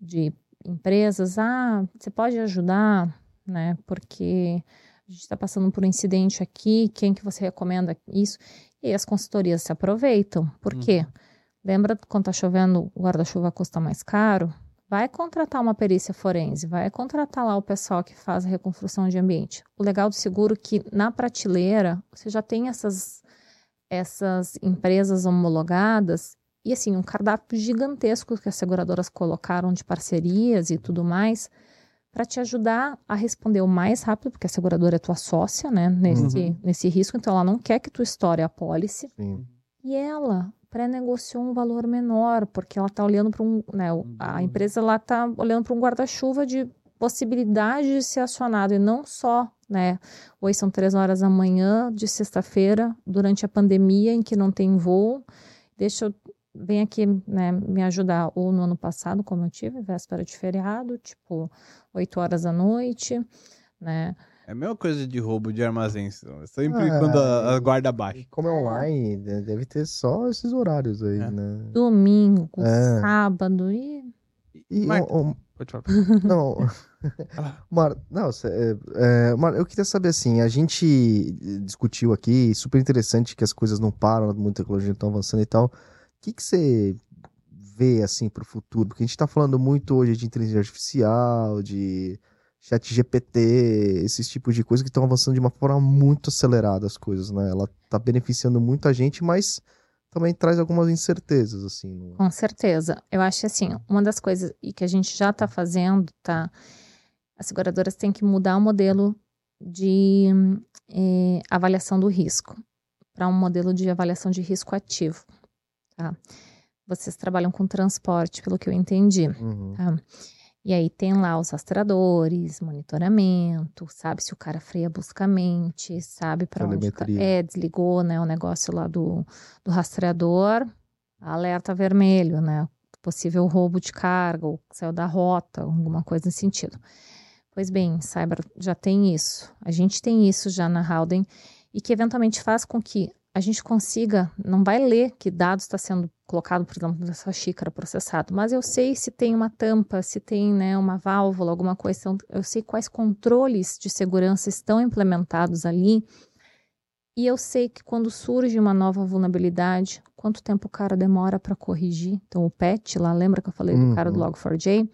de empresas. Ah, você pode ajudar? né? Porque a gente está passando por um incidente aqui, quem que você recomenda isso? E as consultorias se aproveitam. Por quê? Uhum. Lembra quando está chovendo, o guarda-chuva custa mais caro? Vai contratar uma perícia forense, vai contratar lá o pessoal que faz a reconstrução de ambiente. O legal do seguro é que na prateleira você já tem essas, essas empresas homologadas e assim, um cardápio gigantesco que as seguradoras colocaram de parcerias e tudo mais para te ajudar a responder o mais rápido, porque a seguradora é tua sócia, né, nesse, uhum. nesse risco, então ela não quer que tu estoure a pólice. Sim. E ela pré-negociou um valor menor, porque ela está olhando para um, né, a uhum. empresa lá está olhando para um guarda-chuva de possibilidade de ser acionado e não só, né, hoje são três horas da manhã de sexta-feira, durante a pandemia em que não tem voo, deixa eu vem aqui né, me ajudar ou no ano passado, como eu tive, véspera de feriado, tipo 8 horas da noite, né? É a mesma coisa de roubo de armazém, sempre é, quando a, a, guarda baixa. Como é online, deve ter só esses horários aí, é. né? Domingo, é. sábado e... e Marta, oh, oh, pode falar. (laughs) Não, (laughs) Mar, não é, é, Mar, eu queria saber assim, a gente discutiu aqui, super interessante que as coisas não param, muita tecnologia estão avançando e tal, que, que você vê assim para o futuro? Porque a gente está falando muito hoje de inteligência artificial, de chat GPT, esses tipos de coisas que estão avançando de uma forma muito acelerada as coisas, né? Ela está beneficiando muita gente, mas também traz algumas incertezas, assim. no- Com certeza. Eu acho assim, uma das coisas e que a gente já está fazendo, tá? As seguradoras têm que mudar o modelo de eh, avaliação do risco para um modelo de avaliação de risco ativo, tá? Vocês trabalham com transporte, pelo que eu entendi. Uhum. Tá? E aí tem lá os rastreadores, monitoramento, sabe se o cara freia bruscamente, sabe para onde Telemetria. é, desligou, né, o negócio lá do, do rastreador, alerta vermelho, né, possível roubo de carga, ou saiu da rota, alguma coisa nesse sentido. Pois bem, Cyber já tem isso. A gente tem isso já na Howden e que eventualmente faz com que a gente consiga, não vai ler que dados está sendo colocado, por exemplo, nessa xícara processado, mas eu sei se tem uma tampa, se tem né, uma válvula, alguma coisa, então eu sei quais controles de segurança estão implementados ali e eu sei que quando surge uma nova vulnerabilidade, quanto tempo o cara demora para corrigir. Então o PET lá, lembra que eu falei do cara do Uhum. Log4j?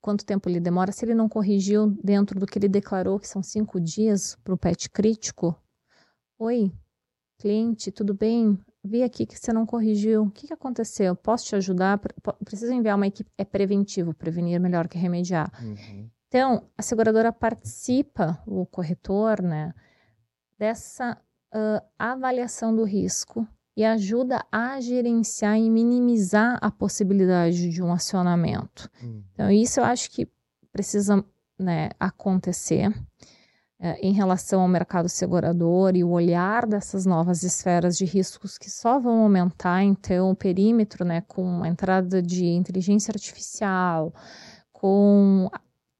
Quanto tempo ele demora? Se ele não corrigiu dentro do que ele declarou, que são cinco dias para o PET crítico, Oi, cliente, tudo bem? Vi aqui que você não corrigiu. O que, que aconteceu? Posso te ajudar? Preciso enviar uma equipe. É preventivo, prevenir é melhor que remediar. Uhum. Então, a seguradora participa, o corretor, né, dessa ah, avaliação do risco e ajuda a gerenciar e minimizar a possibilidade de um acionamento. Uhum. Então, isso eu acho que precisa né, acontecer eh, em relação ao mercado segurador e o olhar dessas novas esferas de riscos que só vão aumentar, então, o perímetro, né, com a entrada de inteligência artificial, com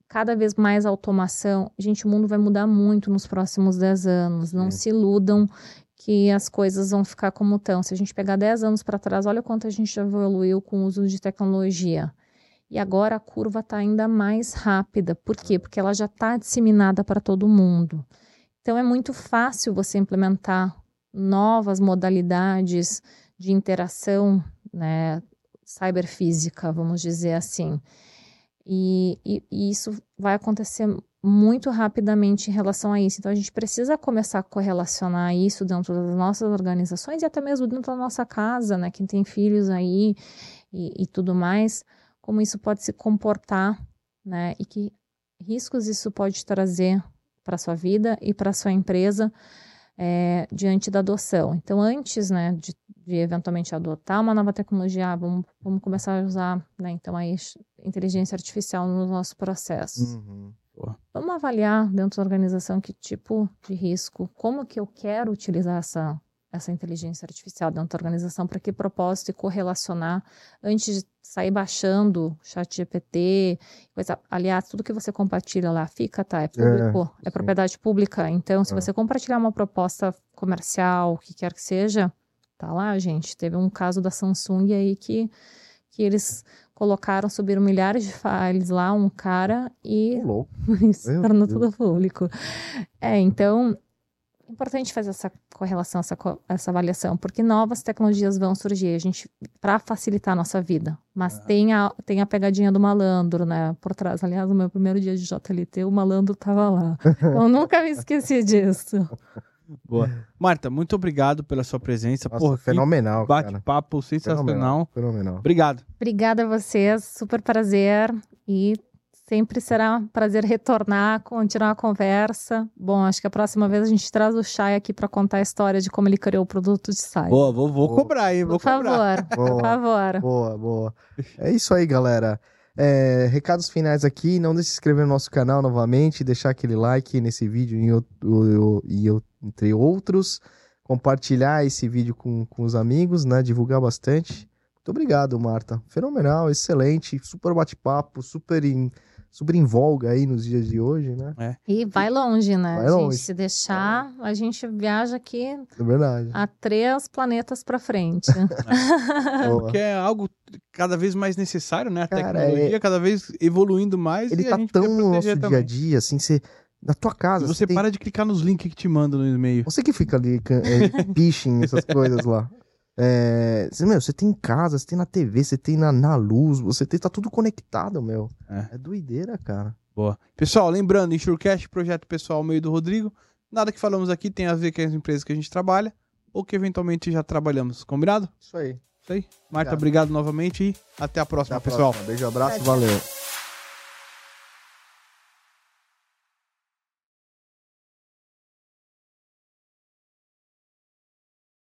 cada vez mais automação. Gente, o mundo vai mudar muito nos próximos 10 anos. Não Sim. se iludam que as coisas vão ficar como estão. Se a gente pegar 10 anos para trás, olha quanto a gente já evoluiu com o uso de tecnologia. E agora a curva está ainda mais rápida. Por quê? Porque ela já está disseminada para todo mundo. Então é muito fácil você implementar novas modalidades de interação, né, cyberfísica, vamos dizer assim. E, e- e isso vai acontecer muito rapidamente em relação a isso. Então a gente precisa começar a correlacionar isso dentro das nossas organizações e até mesmo dentro da nossa casa, né? Quem tem filhos aí e, e tudo mais, como isso pode se comportar, né? E que riscos isso pode trazer para sua vida e para sua empresa é, diante da adoção. Então, antes, né, de, de eventualmente adotar uma nova tecnologia, ah, vamos, vamos começar a usar, né, então aí inteligência artificial nos nossos processos. Uhum. Vamos avaliar dentro da organização que tipo de risco, como que eu quero utilizar essa, essa inteligência artificial dentro da organização, para que propósito e correlacionar antes de sair baixando chat GPT, coisa. Aliás, tudo que você compartilha lá fica, tá? É público, é, sim. propriedade pública. Então, se É. você compartilhar uma proposta comercial, o que quer que seja, tá lá, gente. Teve um caso da Samsung aí que, que eles colocaram, subiram milhares de files lá, um cara, e (laughs) tornou tudo público. É, então, é importante fazer essa correlação, essa, essa avaliação, porque novas tecnologias vão surgir, a gente, para facilitar a nossa vida. Mas tem, a, tem a pegadinha do malandro, né, por trás. Aliás, no meu primeiro dia de JLT, o malandro tava lá. (laughs) Eu nunca me esqueci disso. Boa. Marta, muito obrigado pela sua presença. Nossa, Porra, que fenomenal, bate-papo sensacional. Fenomenal. Fenomenal. Obrigado. Obrigada a vocês, super prazer e sempre será um prazer retornar, continuar a conversa. Bom, acho que a próxima vez a gente traz o Chay aqui para contar a história de como ele criou o produto de sai. Boa, vou, vou Boa. cobrar, hein? Vou Por cobrar. favor, por favor. Boa, boa. É isso aí, galera. É, recados finais aqui. Não deixe de se inscrever no nosso canal novamente, deixar aquele like nesse vídeo e, eu- entre outros. Compartilhar esse vídeo com, com os amigos, né? Divulgar bastante. Muito obrigado, Marta. Fenomenal, excelente, super bate-papo, super em, super em voga aí nos dias de hoje, né? E vai longe, né? Vai gente, longe. se deixar, a gente viaja aqui É verdade. a três planetas para frente. (laughs) É, porque é algo cada vez mais necessário, né? A Cara, tecnologia cada vez evoluindo mais Ele e a tá gente tão no nosso proteger dia a também. dia, assim, você. Na tua casa. Você tem- para de clicar nos links que te mandam no e-mail. Você que fica ali, é, (laughs) phishing, essas coisas lá. É, você, meu, você tem em casa, você tem na TV, você tem na, na luz, você tem, tá tudo conectado, meu. É. É, doideira, cara. Boa. Pessoal, lembrando, Insurecast, projeto pessoal meio do Rodrigo. Nada que falamos aqui tem a ver com as empresas que a gente trabalha. ou que eventualmente já trabalhamos. Combinado? Isso aí. Isso aí. Marta, Obrigado. obrigado novamente e até a próxima, Até a pessoal. próxima. Beijo, abraço, tchau. valeu.